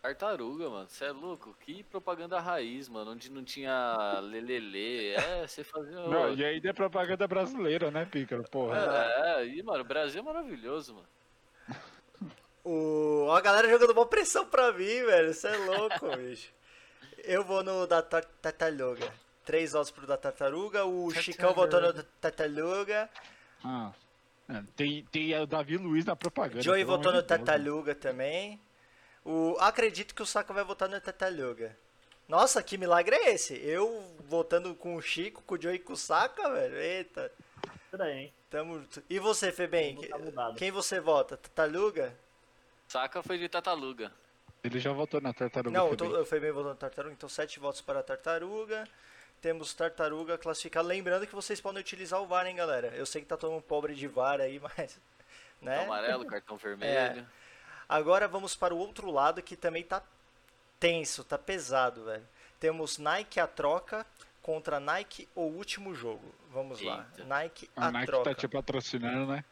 Tartaruga, mano. Você é louco? Que propaganda raiz, mano. Onde não tinha lelele. É, você fazia. Não, e ainda é propaganda brasileira, né, Pícaro? Porra. É, e, mano, o Brasil é maravilhoso, mano. O... A galera jogando uma pressão pra mim, velho. Você é louco, bicho. Eu vou no da tar- Tartaruga. Três votos pro da Tartaruga. O Chicão votou no Tartaruga. Ah. É, tem, tem o Davi Luiz na propaganda. Joey votou no né? Tartaruga também. O... Acredito que o Saka vai votar no Tartaruga. Nossa, que milagre é esse? Eu votando com o Chico, com o Joey e com o Saka, velho? Eita. Estranho, hein? Tamo... E você, Febem? Mudado. Quem você vota? Tartaruga? Saca foi de Tataluga. Ele já votou na tartaruga. Não, eu o Febem votou no Tartaruga, então sete votos para a Tartaruga. Temos Tartaruga classificado. Lembrando que vocês podem utilizar o VAR, hein, galera? Eu sei que tá todo mundo pobre de VAR aí, mas... Né? Cartão amarelo, cartão vermelho. Agora vamos para o outro lado que também tá tenso, tá pesado, velho. Temos Nike a troca contra Nike o último jogo. Vamos lá. Eita. Nike A a Nike troca. tá te patrocinando, né?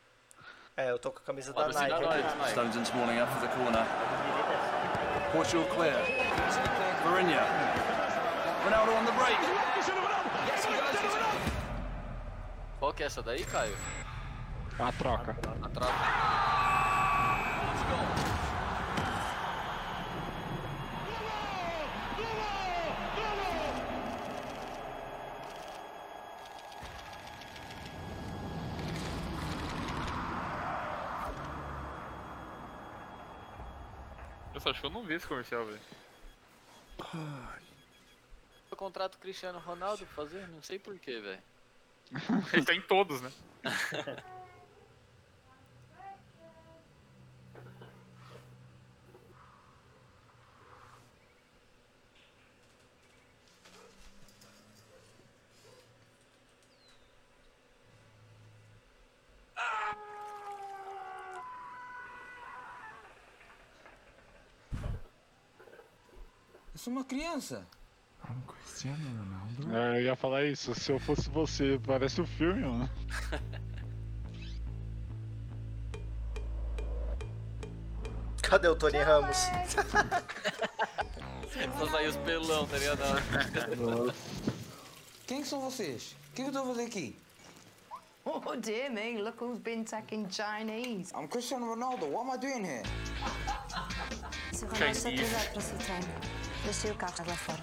É, eu tô com a camisa da Nike. aqui. Stones Smalling up for the corner. É Portugal clear. Mourinho. Ronaldo on the break. Qual que é essa daí, Caio? A troca. Atrás. Eu só acho que eu não vi esse comercial, velho. Eu contrato o Cristiano Ronaldo pra fazer? Não sei porquê, velho. Ele tá em todos, né? Sou uma criança. É, eu ia falar isso. Se eu fosse você, parece o filme, mano. Cadê o Tony Ramos? Só saiu os pelão, tá ligado? Quem que são vocês? O que eu estou a fazer aqui? Oh dear me, look who's been talking Chinese. I'm Cristiano Ronaldo. What am I doing here? Ronaldo está Chinese. atrasado para o seu treino. Deixei o carro lá fora.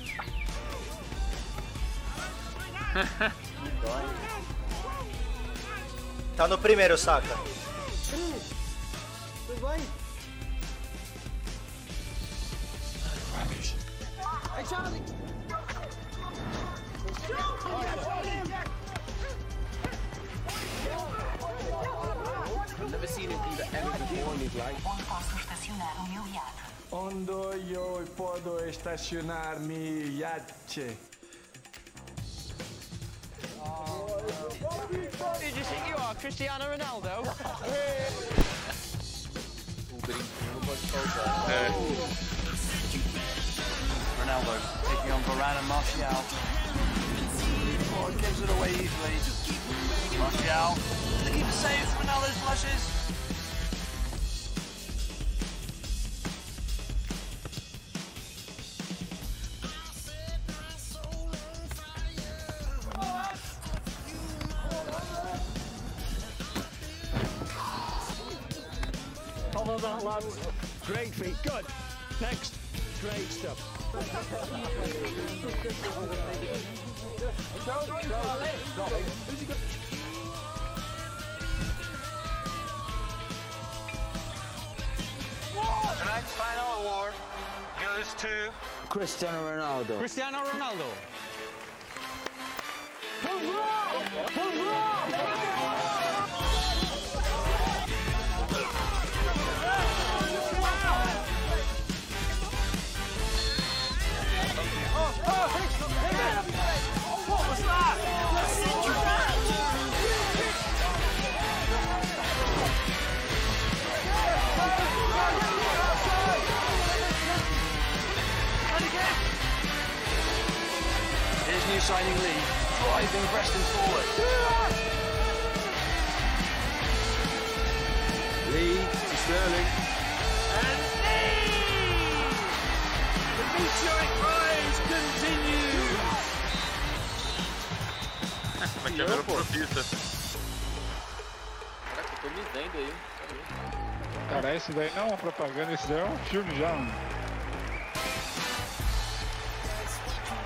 Tá no primeiro, bem? Hey, Charlie. Posso estacionar o meu iate? Onde eu posso estacionar meu iate? Who do you think you are, Cristiano Ronaldo? Ronaldo taking on Varane and Martial. Oh, gives it away easily. Martial. The keeper saves. Ronaldo flushes. Good. Next. Great stuff. Tonight's final award goes to Cristiano Ronaldo. Cristiano Ronaldo. Signing Lee, driving Preston forward. Lee to Sterling. And Lee! The meteoric rise continues! Como é que é meu profissa? Caraca, eu tô me vendo aí. Cara, esse daí não é uma propaganda, esse daí é um filme já, mano.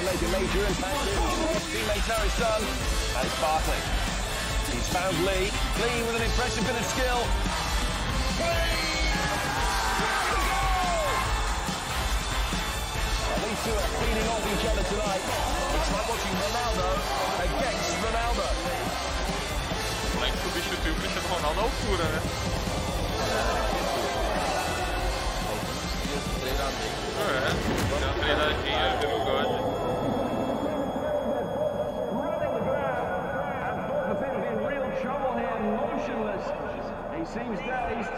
major impact here. Teammates Harry Sun and it's Barkley. He's found Lee. Lee with an impressive bit of skill. Well, these two are feeding off each other tonight. It's like watching Ronaldo against Ronaldo. O moleque substituiu o Cristiano Ronaldo à altura, né? Dias de treinamento. É, deu uma treinadinha pelo God. The bit in real trouble here, motionless. He seems dazed.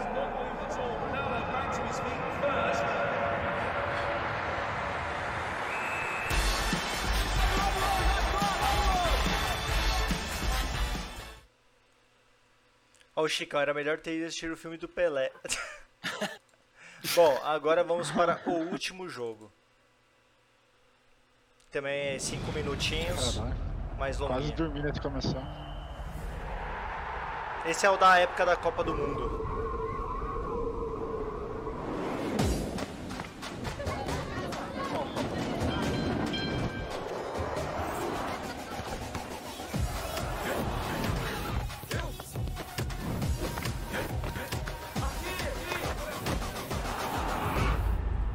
Ó, o Chicão, era melhor ter ido assistir o filme do Pelé. Bom, agora vamos para o último jogo. Também é 5 minutinhos, mais quase longuinho. dormi antes de começar. Esse é o da época da Copa do Mundo.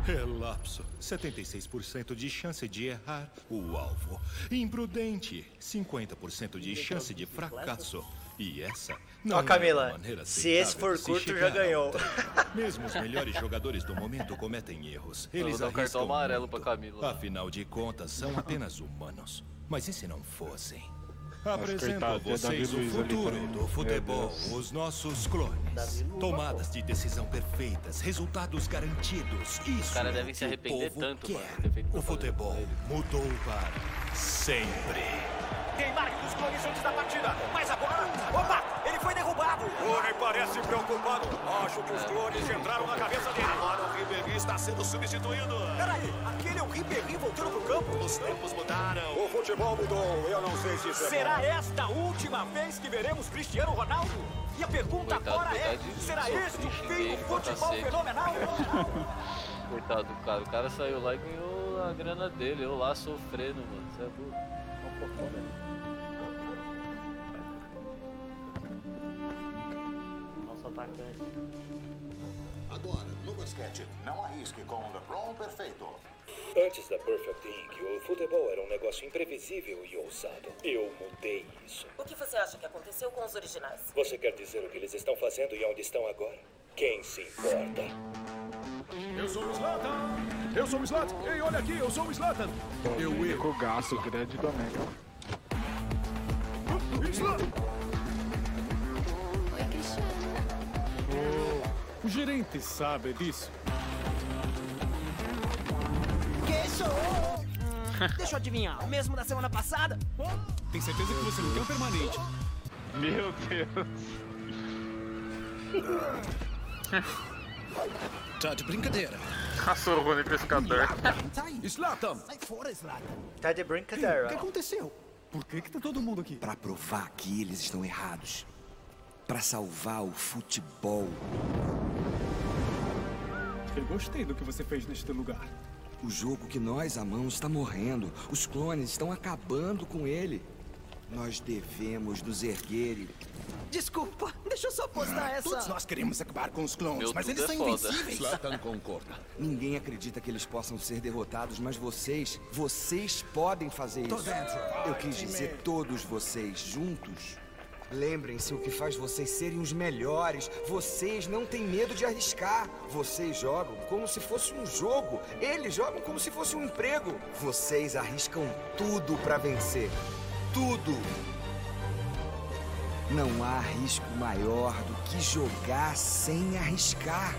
Relapso. 76% de chance de errar o alvo. Imprudente. 50% de chance de fracasso. E essa não Ó, é Camila, maneira se esse for curto, já ganhou. Mesmo os melhores jogadores do momento cometem erros. Eu vou Eles dar um cartão amarelo muito. pra Camila. Afinal de contas, são apenas humanos. Mas e se não fossem? Apresento a tem vocês o futuro do futebol, os nossos clones. Tomadas de decisão perfeitas, resultados garantidos. Isso Os caras é devem o se o arrepender povo tanto, quer. mano, O futebol mudou para sempre. Tem marca dos clones antes da partida, mas agora... Opa! Ele foi derrubado! Rooney parece preocupado. Acho que os clones entraram na cabeça dele. Agora o Ribéry está sendo substituído. Peraí, aquele é o Ribéry voltando pro campo? Os tempos mudaram. O futebol mudou, eu não sei se isso Será esta a última vez que veremos Cristiano Ronaldo? E a pergunta Coitado, agora é, coitadinho, será este o fim do futebol cacete. fenomenal? Coitado do cara. O cara saiu lá e ganhou a grana dele. Eu lá sofrendo, mano. Você é burro. Nosso atacante. Agora, no basquete, não arrisque com o LeBron perfeito. Antes da Perfect Inc., o futebol era um negócio imprevisível e ousado. Eu mudei isso. O que você acha que aconteceu com os originais? Você quer dizer o que eles estão fazendo e onde estão agora? Quem se importa? Eu sou o Zlatan! Eu sou o Zlatan! Ei, olha aqui, eu sou o Zlatan! Eu com o gasto grande do América. Zlatan! O gerente sabe disso. Que? Deixa eu adivinhar, o mesmo da semana passada? Tem certeza que você não tem um permanente? Meu Deus. Tá de brincadeira. Passou o Rony pescador. Zlatan! Sai fora, Zlatan. Tá de brincadeira. O que aconteceu? Por que, que tá todo mundo aqui? Pra provar que eles estão errados. Pra salvar o futebol. Eu gostei do que você fez neste lugar. O jogo que nós amamos está morrendo. Os clones estão acabando com ele. Nós devemos nos erguer e Desculpa, deixa eu só postar essa. Todos nós queremos acabar com os clones, Meu mas eles é são foda. invencíveis. Zlatan concorda. Ninguém acredita que eles possam ser derrotados, mas vocês, vocês podem fazer Tô isso. dentro. Eu quis dizer todos vocês juntos. Lembrem-se o que faz vocês serem os melhores. Vocês não têm medo de arriscar. Vocês jogam como se fosse um jogo. Eles jogam como se fosse um emprego. Vocês arriscam tudo pra vencer. Tudo. Não há risco maior do que jogar sem arriscar.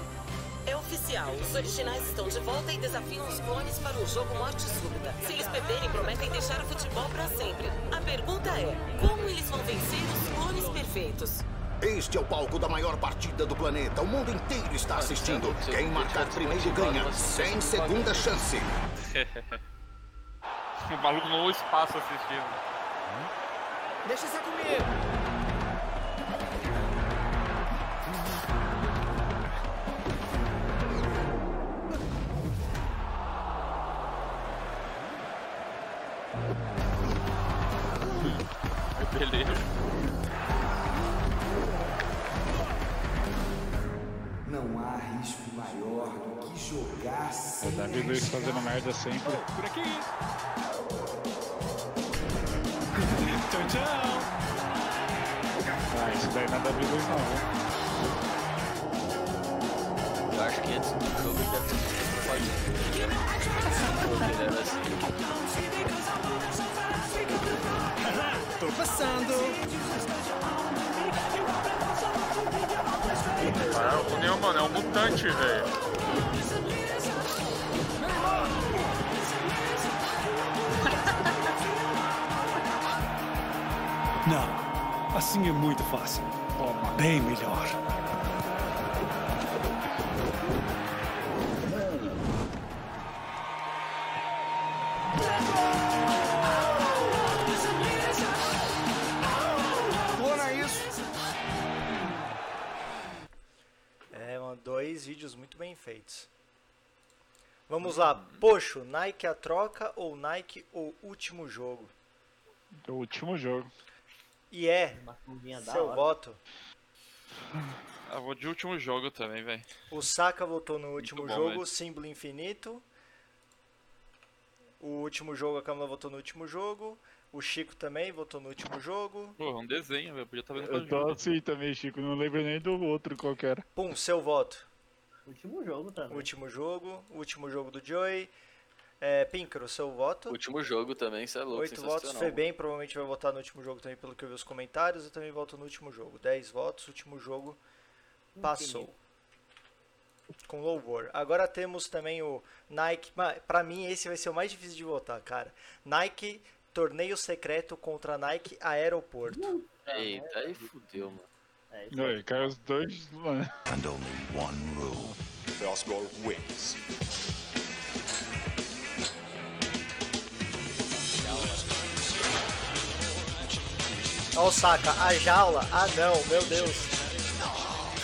É oficial, os originais estão de volta e desafiam os clones para um jogo morte súbita. Se eles perderem, prometem deixar o futebol para sempre. A pergunta é: como eles vão vencer os clones perfeitos? Este é o palco da maior partida do planeta. O mundo inteiro está assistindo. Quem marcar primeiro ganha. Sem segunda chance. o maluco no espaço assistindo. Deixa isso comigo. Sempre. Vamos lá, Poxo, Nike a troca ou Nike o último jogo? O último jogo. E é seu hora. voto. Ah, vou de último jogo também, velho. O Saka votou no último bom, jogo, símbolo infinito. O último jogo, a Camila votou no último jogo. O Chico também votou no último jogo. Pô, um desenho, velho. Podia estar vendo Eu tô assim também, Chico. Não lembro nem do outro qual que era. Pum, seu voto. Último jogo também. Último jogo, último jogo do Joey. É, Píncaro, seu voto. Último jogo também, isso é louco. Oito votos. sensacional. Febem provavelmente vai votar no último jogo também, pelo que eu vi os comentários. Eu também voto no último jogo. 10 votos, último jogo passou. Com louvor. Agora temos também o Nike. Pra mim, esse vai ser o mais difícil de votar, cara. Nike Torneio Secreto contra Nike Aeroporto. Eita, aí fudeu, mano. Não, aí caiu os dois, mano. And only one rule. The Osgore wins. Ó o Saka, a jaula. Ah não, meu Deus.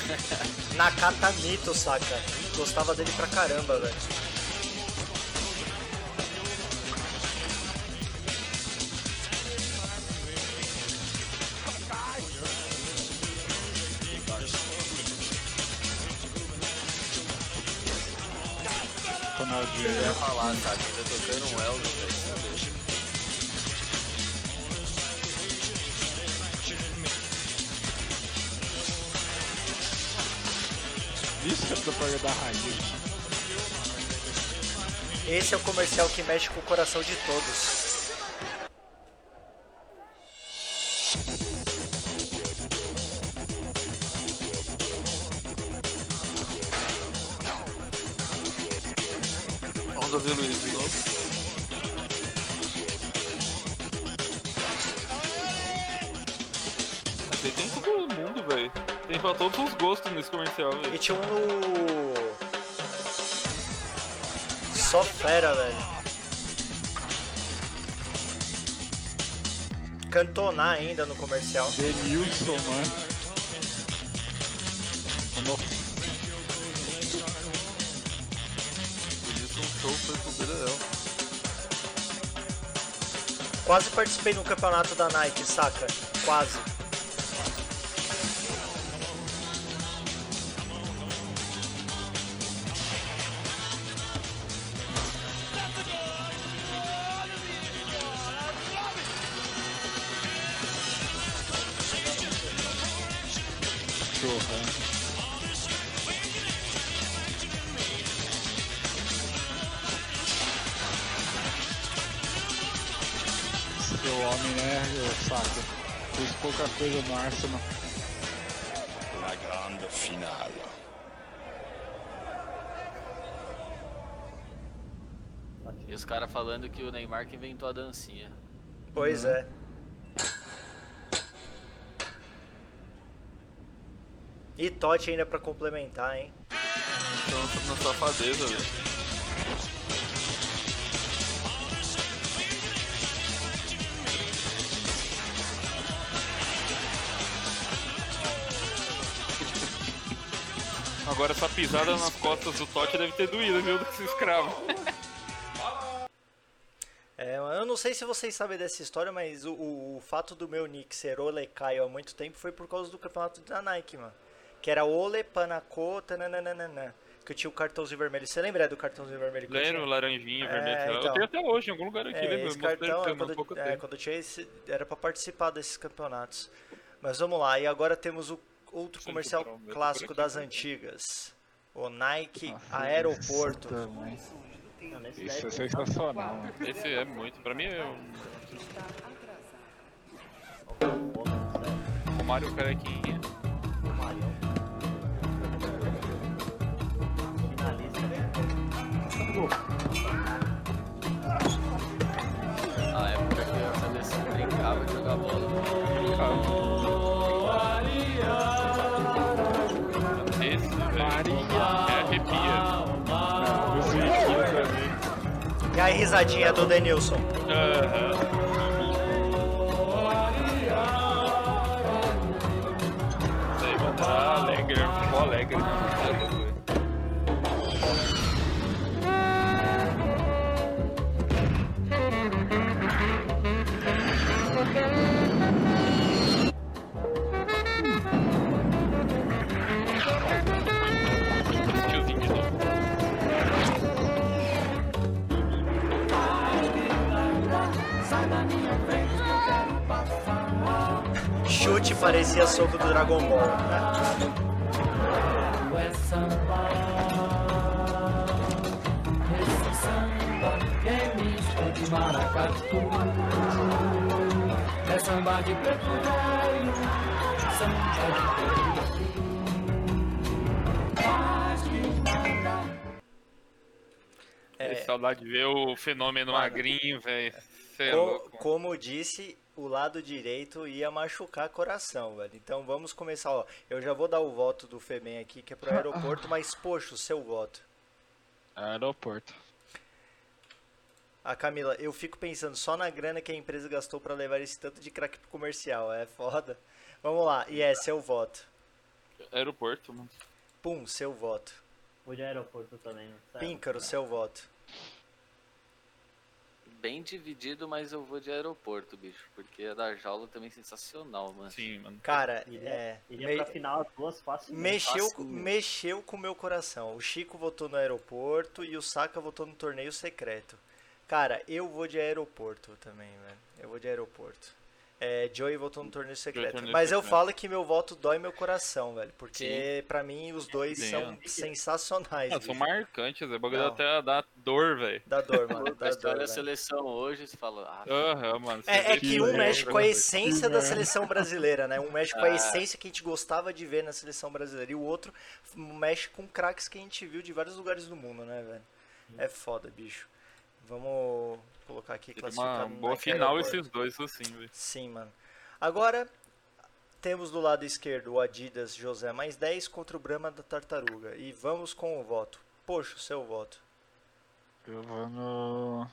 Nakata Mito, Saka. Gostava dele pra caramba, velho. Ronaldinho. Eu ia falar, cara, tá tocando um Elvis, velho. Isso que é propaganda da raiz. Esse é o comercial que mexe com o coração de todos. Fera, velho. Cantonar ainda no comercial. Denilson, mano. Isso show foi pro Beleléu. Quase participei no campeonato da Nike, saca? Quase. Coisa no Arsenal. La grande finale. E os caras falando que o Neymar que inventou a dancinha. Pois é. E Totti ainda pra complementar, hein? Então, na safadeza, velho. Agora essa pisada nas costas do Totti deve ter doído, viu, desse escravo. É, eu não sei se vocês sabem dessa história, mas o, o, o fato do meu nick ser Ole Caio há muito tempo foi por causa do campeonato da Nike, mano. Que era Ole Panaco, tananana. Que eu tinha o cartãozinho vermelho. Você lembra do cartãozinho vermelho que eu Lembro, tinha? laranjinha, É, vermelho. Eu então. tenho até hoje em algum lugar aqui, É, lembra? esse Eu cartão, é, quando, é, quando eu tinha esse, era pra participar desses campeonatos. Mas vamos lá, e agora temos o outro Sim, comercial tô clássico aqui, das né? antigas. O Nike Aeroporto. Não, nesse Isso é sensacional. Esse é muito. Pra mim é um. O Mario Carequinha. Na época que a seleção brincava de jogar bola. Risadinha do Denilson. Sei, mano, tá alegre, ficou alegre. Chute parecia soco do Dragon Ball, né? É samba, de maracatu. É samba de preto velho, samba de preto É. Saudade de ver o fenômeno magrinho, velho. É Co- como disse, o lado direito ia machucar coração, velho. Então vamos começar, ó. Eu já vou dar o voto do Femen aqui, que é pro aeroporto, mas poxa, o seu voto. Aeroporto. A Camila, eu fico pensando só na grana que a empresa gastou pra levar esse tanto de crack pro comercial. É foda. Vamos lá, e é seu voto. Aeroporto, mano. Pum, seu voto. Vou de aeroporto também, não sei. Píncaro, seu voto. Bem dividido, mas eu vou de aeroporto, bicho. Porque a da jaula também é sensacional, mano. Sim, mano. Cara, Iria, é. iria me- pra final as duas fácil. Mexeu, com- mexeu com o meu coração. O Chico votou no aeroporto e o Saka votou no torneio secreto. Cara, eu vou de aeroporto também, velho. Eu vou de aeroporto. É, Joey votou no torneio secreto. torneio Mas eu secreto. falo que meu voto dói meu coração, velho. Porque pra mim os dois Sim, são é. sensacionais. Ah, são marcantes, é bagulho Não. até dá dor, velho. Dá dor, mano. Dá história dor, da velho. seleção hoje, você fala. Ah, Aham, mano. você É, é que um mexe com a essência da seleção brasileira, né? Um mexe com a É. essência que a gente gostava de ver na seleção brasileira. E o outro mexe com craques que a gente viu de vários lugares do mundo, né, velho? É foda, bicho. Vamos colocar aqui classificado uma no boa Nike final esses dois, assim, velho. Sim, mano. Agora, temos do lado esquerdo o Adidas José mais 10 contra o Brahma da Tartaruga. E vamos com o voto. Poxa, o seu voto. Eu vou no.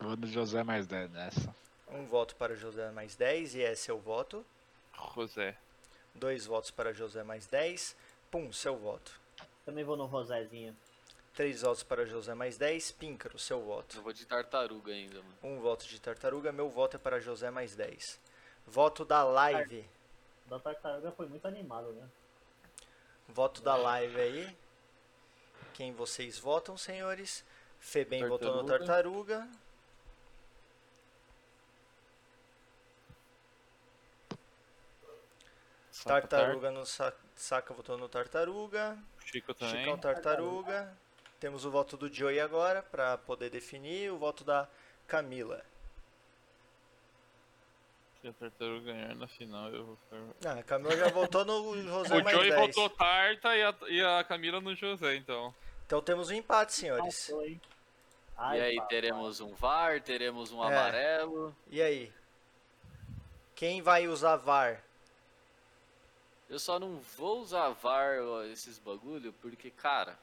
eu Vou no José mais 10 nessa. Um voto para José mais 10 e é seu voto. José. Dois votos para José mais 10. Pum, seu voto. Também vou no Rosézinho. Três votos para José mais 10. Píncaro, seu voto. eu vou de tartaruga ainda, mano. Um voto de tartaruga, meu voto é para José mais 10. Voto da live. Da tartaruga foi muito animado, né? Voto da live aí. Quem vocês votam, senhores? Febem votou no Tartaruga. tartaruga. Saca Tartaruga no sa saca votou no tartaruga. Chico também. Chicão tartaruga. Temos o voto do Joey agora para poder definir o voto da Camila. Se a tartaruga ganhar na final, eu vou ficar. Ah, a Camila já votou no José O mais Joey 10. votou Tarta e a, e a Camila no José, então. Então temos um empate, senhores. Hein? E Ai, aí papai. teremos um VAR, teremos um É. amarelo. E aí? Quem vai usar VAR? Eu só não vou usar VAR ó, esses bagulho porque, cara,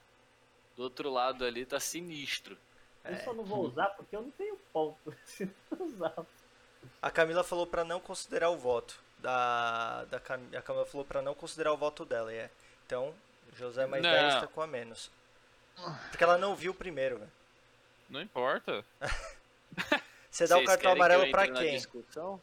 do outro lado ali tá sinistro. Eu só não vou usar porque eu não tenho ponto. Se não usar. A Camila falou pra não considerar o voto. Da, da Cam... A Camila falou pra não considerar o voto dela, e é. Então, José mais Não. 10 tá com a menos. Porque ela não viu o primeiro, velho. Não importa. Você dá o Vocês cartão querem que amarelo eu pra quem? discussão?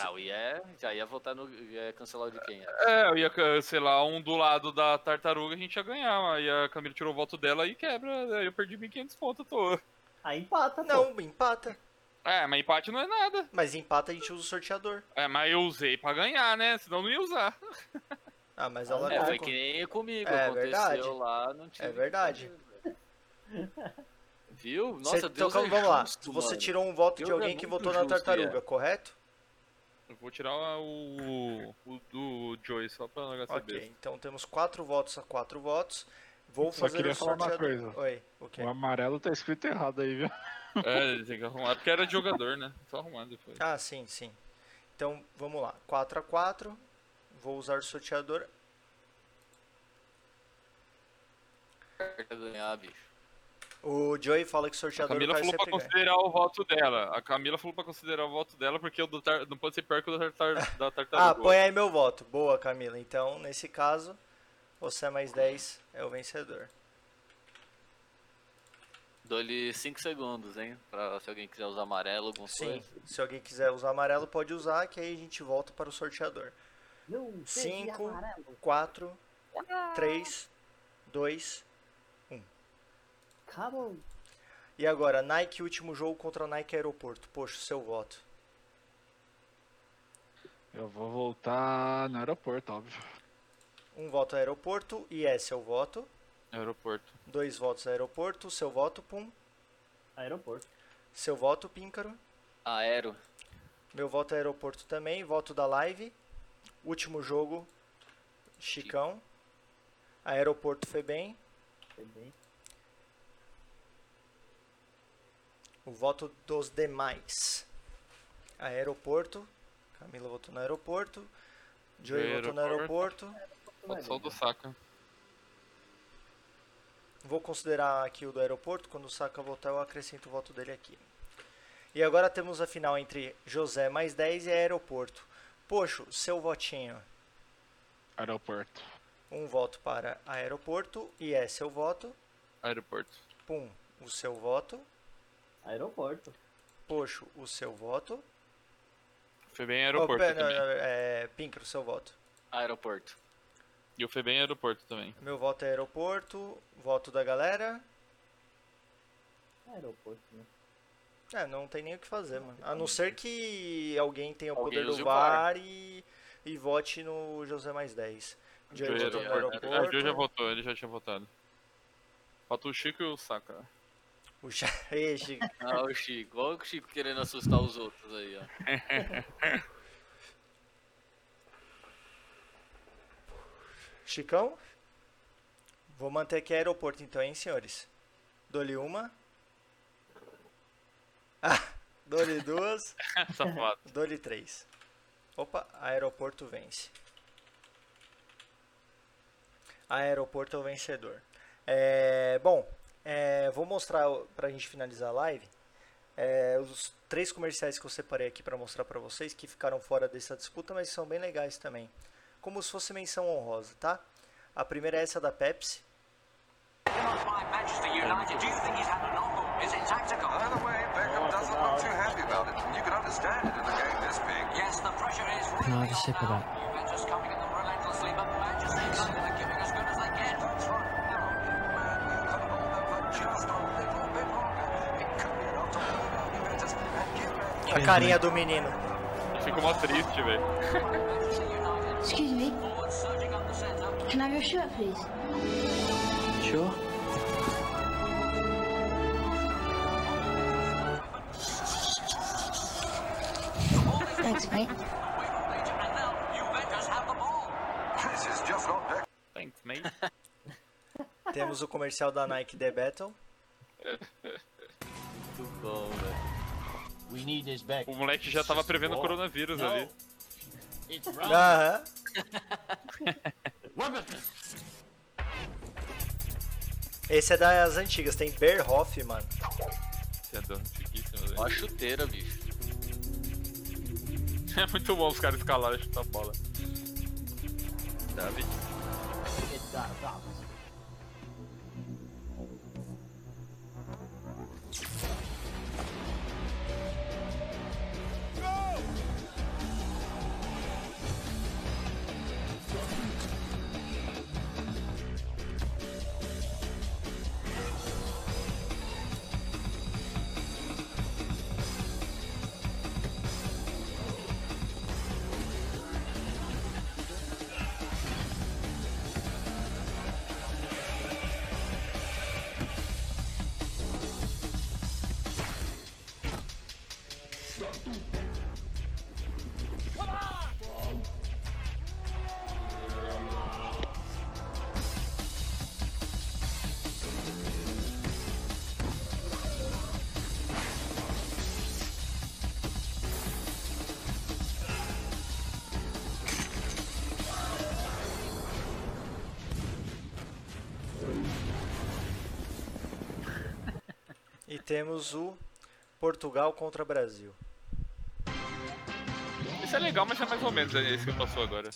Ah, o ia, já ia votar no. ia cancelar o de quem? É, eu ia, sei lá, um do lado da tartaruga a gente ia ganhar. Aí a Camila tirou o voto dela e quebra. Aí eu perdi 1.500 pontos à toa. Aí empata, pô. Não, empata. É, mas empate não é nada. Mas empata a gente usa o sorteador. É, mas eu usei pra ganhar, né? Senão não ia usar. Ah, mas ela É, não. foi que nem comigo, É aconteceu verdade. lá, não tinha. É verdade. Viu? Cê- Nossa, então, Deus calma, é vamos lá. justo, Você mano. tirou um voto de Deus é alguém que muito votou na justo, tartaruga, é. correto? Eu vou tirar o, o do Joey só pra não gastar Ok, então temos quatro votos a quatro votos. Vou Só fazer queria o falar uma coisa. Oi, o quê? O amarelo tá escrito errado aí, viu? É, tem que arrumar. Porque era de jogador, né? Só arrumar depois. Ah, sim, sim. Então, vamos lá. 4 a 4 Vou usar o sorteador. Pra ganhar, bicho. O Joey fala que o A sorteador Camila vai falou pra considerar o voto dela. A Camila falou pra considerar o voto dela porque o do tar... não pode ser pior que o do tar... da tartaruga. Ah, põe aí meu voto. Boa, Camila. Então, nesse caso, você é mais 10 é o vencedor. Dou-lhe 5 segundos, hein? Pra se alguém quiser usar amarelo, alguma Sim, coisa. se alguém quiser usar amarelo, pode usar, que aí a gente volta para o sorteador. Não, teve 5, amarelo. 4, 3, 2, Come on. E agora, Nike último jogo contra Nike Aeroporto. Poxa, seu voto. Eu vou voltar no aeroporto, óbvio. Um voto aeroporto e é seu voto. Aeroporto. Dois votos aeroporto, seu voto, Pum. Aeroporto. Seu voto, Píncaro. Aero. Meu voto é aeroporto também. Voto da live. Último jogo, Chicão. Aeroporto foi bem. Foi bem. O voto dos demais. Aeroporto. Camila votou no aeroporto. Joey votou no aeroporto. Falta só o do Saka. Vou considerar aqui o do aeroporto. Quando o Saka votar, eu acrescento o voto dele aqui. E agora temos a final entre José mais 10 e aeroporto. Poxa, seu votinho. Aeroporto. Um voto para aeroporto e é seu voto. Aeroporto. Pum, o seu voto. Aeroporto. Poxa, o seu voto. Foi bem aeroporto Oh, não, não, é, Pincro, seu voto. Aeroporto. E eu fui bem aeroporto também. Meu voto é aeroporto. Voto da galera. Aeroporto, né? É, não tem nem o que fazer, mano. A não ser que alguém tenha o Alguém poder do o VAR. E, e vote no José mais 10. Joey Joey votou no aeroporto. Ah, o aeroporto. Joey já votou, ele já tinha votado. Falta o Chico e o Saka. O Cha- Ei, Chico. Ah, o Chico. Olha o Chico querendo assustar os outros aí, ó. Chicão? Vou manter aqui aeroporto então, hein, senhores? Dou-lhe uma. Ah, dou-lhe duas. Dou-lhe três. Opa, aeroporto vence. Aeroporto é o vencedor. É, bom, é, vou mostrar o- pra gente finalizar a live é, os três comerciais que eu separei aqui para mostrar para vocês que ficaram fora dessa disputa, mas são bem legais também. Como se fosse menção honrosa, tá? A primeira é essa da Pepsi. Had A carinha do menino. Ficou mó triste, velho. Excuse me. Can I have your shirt, please? Sure. Thanks, mate. Thanks, mate. Temos o comercial da Nike The Battle. Muito bom, O moleque já tava prevendo o coronavírus No. ali. Aham. Esse é das antigas, tem Berhoff, mano. Esse é do antiguíssimo, velho. Ó a chuteira, bicho. É muito bom os caras escalarem e chutar a bola. David. Temos o Portugal contra Brasil. Esse é legal, mas é mais ou menos esse que passou agora.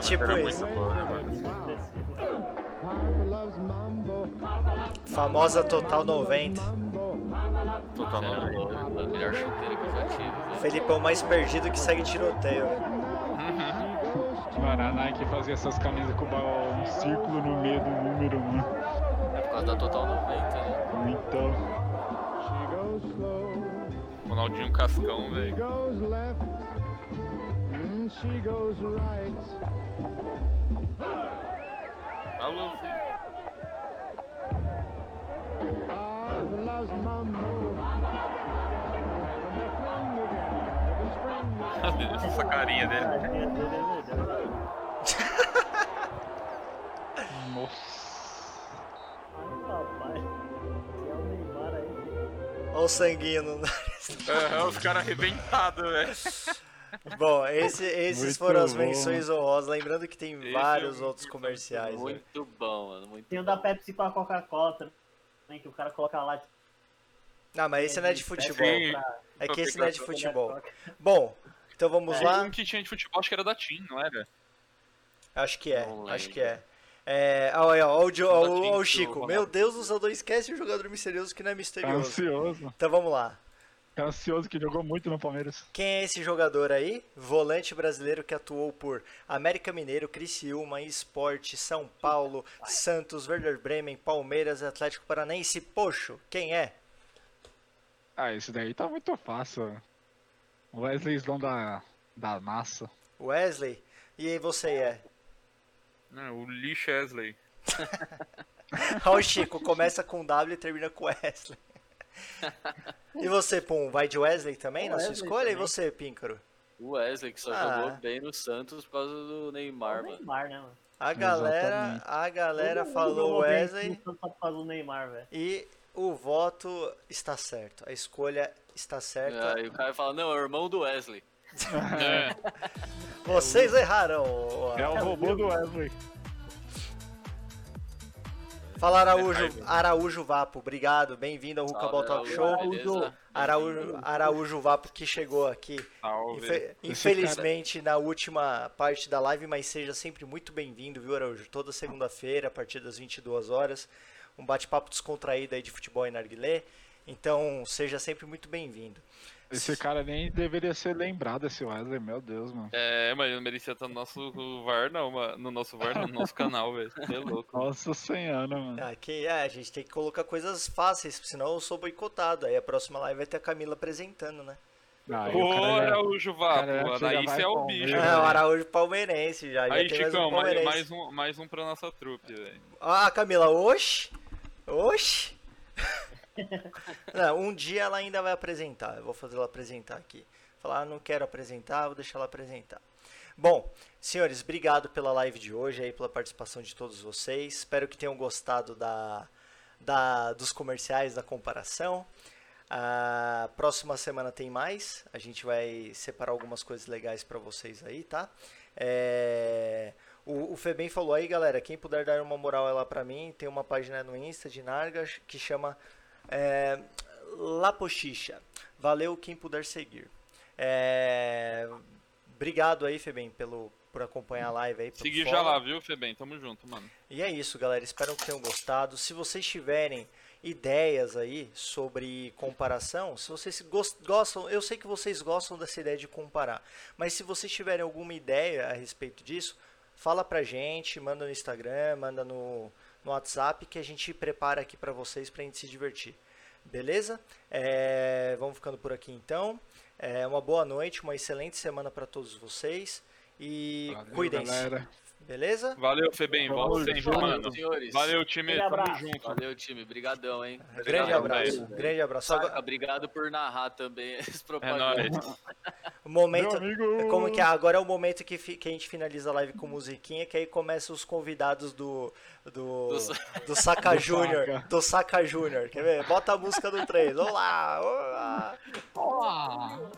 Tipo Era isso. muito né? Famosa Total 90. Total Era 90. louco, a melhor chuteira que eu já tive. Felipão mais perdido que segue tiroteio. velho. Mano, a Nike fazia essas camisas com um círculo no meio do número, mano. É por causa da Total 90, né? Então. Ronaldinho Cascão, velho. Alô, Essa carinha dele. Olha o sanguinho no nariz. É, os caras arrebentados, velho. Bom, esse- esses Muito foram as bom. menções honrosas. Lembrando que tem Esse vários é outros comerciais. né? Muito bom, mano. Muito Tem o da Pepsi com a Coca-Cola também, que o cara coloca lá. Ah, mas esse não é de futebol. Sim. É que esse não é de futebol. Bom, então vamos É, lá. Um que tinha de futebol, acho que era da TIM, não era? Acho que é, Não acho que é. É, olha, olha, o, olha o- o Chico. Meu Deus do céu, não esquece o jogador misterioso que não é Tá misterioso. ansioso. Então vamos lá. Tá ansioso que jogou muito no Palmeiras. Quem é esse jogador aí? Volante brasileiro que atuou por América Mineiro, Criciúma, Esporte, São Paulo, Santos, Werder Bremen, Palmeiras, Atlético Paranaense. Poxo, quem é? Ah, esse daí tá muito fácil. O Wesley Sloan da, da massa. Wesley? E aí você é? Não, o Lee Chesley. Olha o Chico, começa com W e termina com Wesley. E você, Pum, vai de Wesley também O na sua Wesley escolha? E também. você, Píncaro? O Wesley, que só Ah. jogou bem no Santos por causa do Neymar, mano. Neymar, né, mano? A galera, Exatamente. a galera Todo falou Wesley do Neymar, velho. e o voto está certo. A escolha está certa. Aí o cara fala, não, é o irmão do Wesley. É. Vocês erraram. É o robô do Wesley. Fala Araújo. Araújo Vapo, obrigado, bem-vindo ao Rucabol Salve, Talk Show. Araújo, beleza? Araújo, Araújo Vapo que chegou aqui. Salve. Infelizmente na última parte da live, mas seja sempre muito bem-vindo, viu Araújo? Toda segunda-feira, a partir das 22 horas, um bate-papo descontraído aí de futebol e narguilé. Então, seja sempre muito bem-vindo. Esse cara nem deveria ser lembrado, esse Wesley, meu Deus, mano. É, mas não merecia estar no nosso VAR, não, mano. No nosso VAR, não, no nosso canal, velho. Você é louco. Nossa senhora, mano. Aqui, é, a gente tem que colocar coisas fáceis, senão eu sou boicotado. Aí a próxima live vai ter a Camila apresentando, né? Cara já- Araújo Vapo, cara já mano. chega Aí mais você é o bicho. É, o Araújo palmeirense já. já Aí, um Chicão, mais, palmeirense. mais um, mais um pra nossa trupe, velho. Ah, Camila, oxe! Oxe! Não, um dia ela ainda vai apresentar. Eu vou fazer ela apresentar aqui. Falar, ah, não quero apresentar, vou deixar ela apresentar. Bom, senhores, obrigado pela live de hoje aí, pela participação de todos vocês. Espero que tenham gostado da, da, dos comerciais, da comparação. A próxima semana tem mais. A gente vai separar algumas coisas legais para vocês aí, tá? É, o, o Febem falou aí, galera, quem puder dar uma moral lá pra mim, tem uma página no Insta de Nargas que chama é, Lapochicha. Valeu quem puder seguir. É, obrigado aí, Febem, pelo, por acompanhar a live aí. Seguir já lá, viu, Febem? Tamo junto, mano. E é isso, galera. Espero que tenham gostado. Se vocês tiverem ideias aí sobre comparação, se vocês gos- gostam, eu sei que vocês gostam dessa ideia de comparar, mas se vocês tiverem alguma ideia a respeito disso, fala pra gente, manda no Instagram, manda no, no WhatsApp que a gente prepara aqui pra vocês pra gente se divertir. Beleza? É, vamos ficando por aqui então. É, uma boa noite, uma excelente semana pra todos vocês e cuidem-se. Beleza? Valeu, Febem. Volta sempre, mano. Senhores. Valeu, time. Aquele Tamo abraço. junto. Valeu, time. Brigadão, hein? Grande Obrigado, abraço. velho. Grande abraço. Saca, obrigado por narrar também esse É propaganda. nóis. o momento, Meu amigo. como que é? Agora é o momento que, fi- que a gente finaliza a live com musiquinha, que aí começam os convidados do do, Do Sa- do Saca Do Júnior, do Saca Júnior. Quer ver? Bota a música do 3. Olá! Olá! Olá!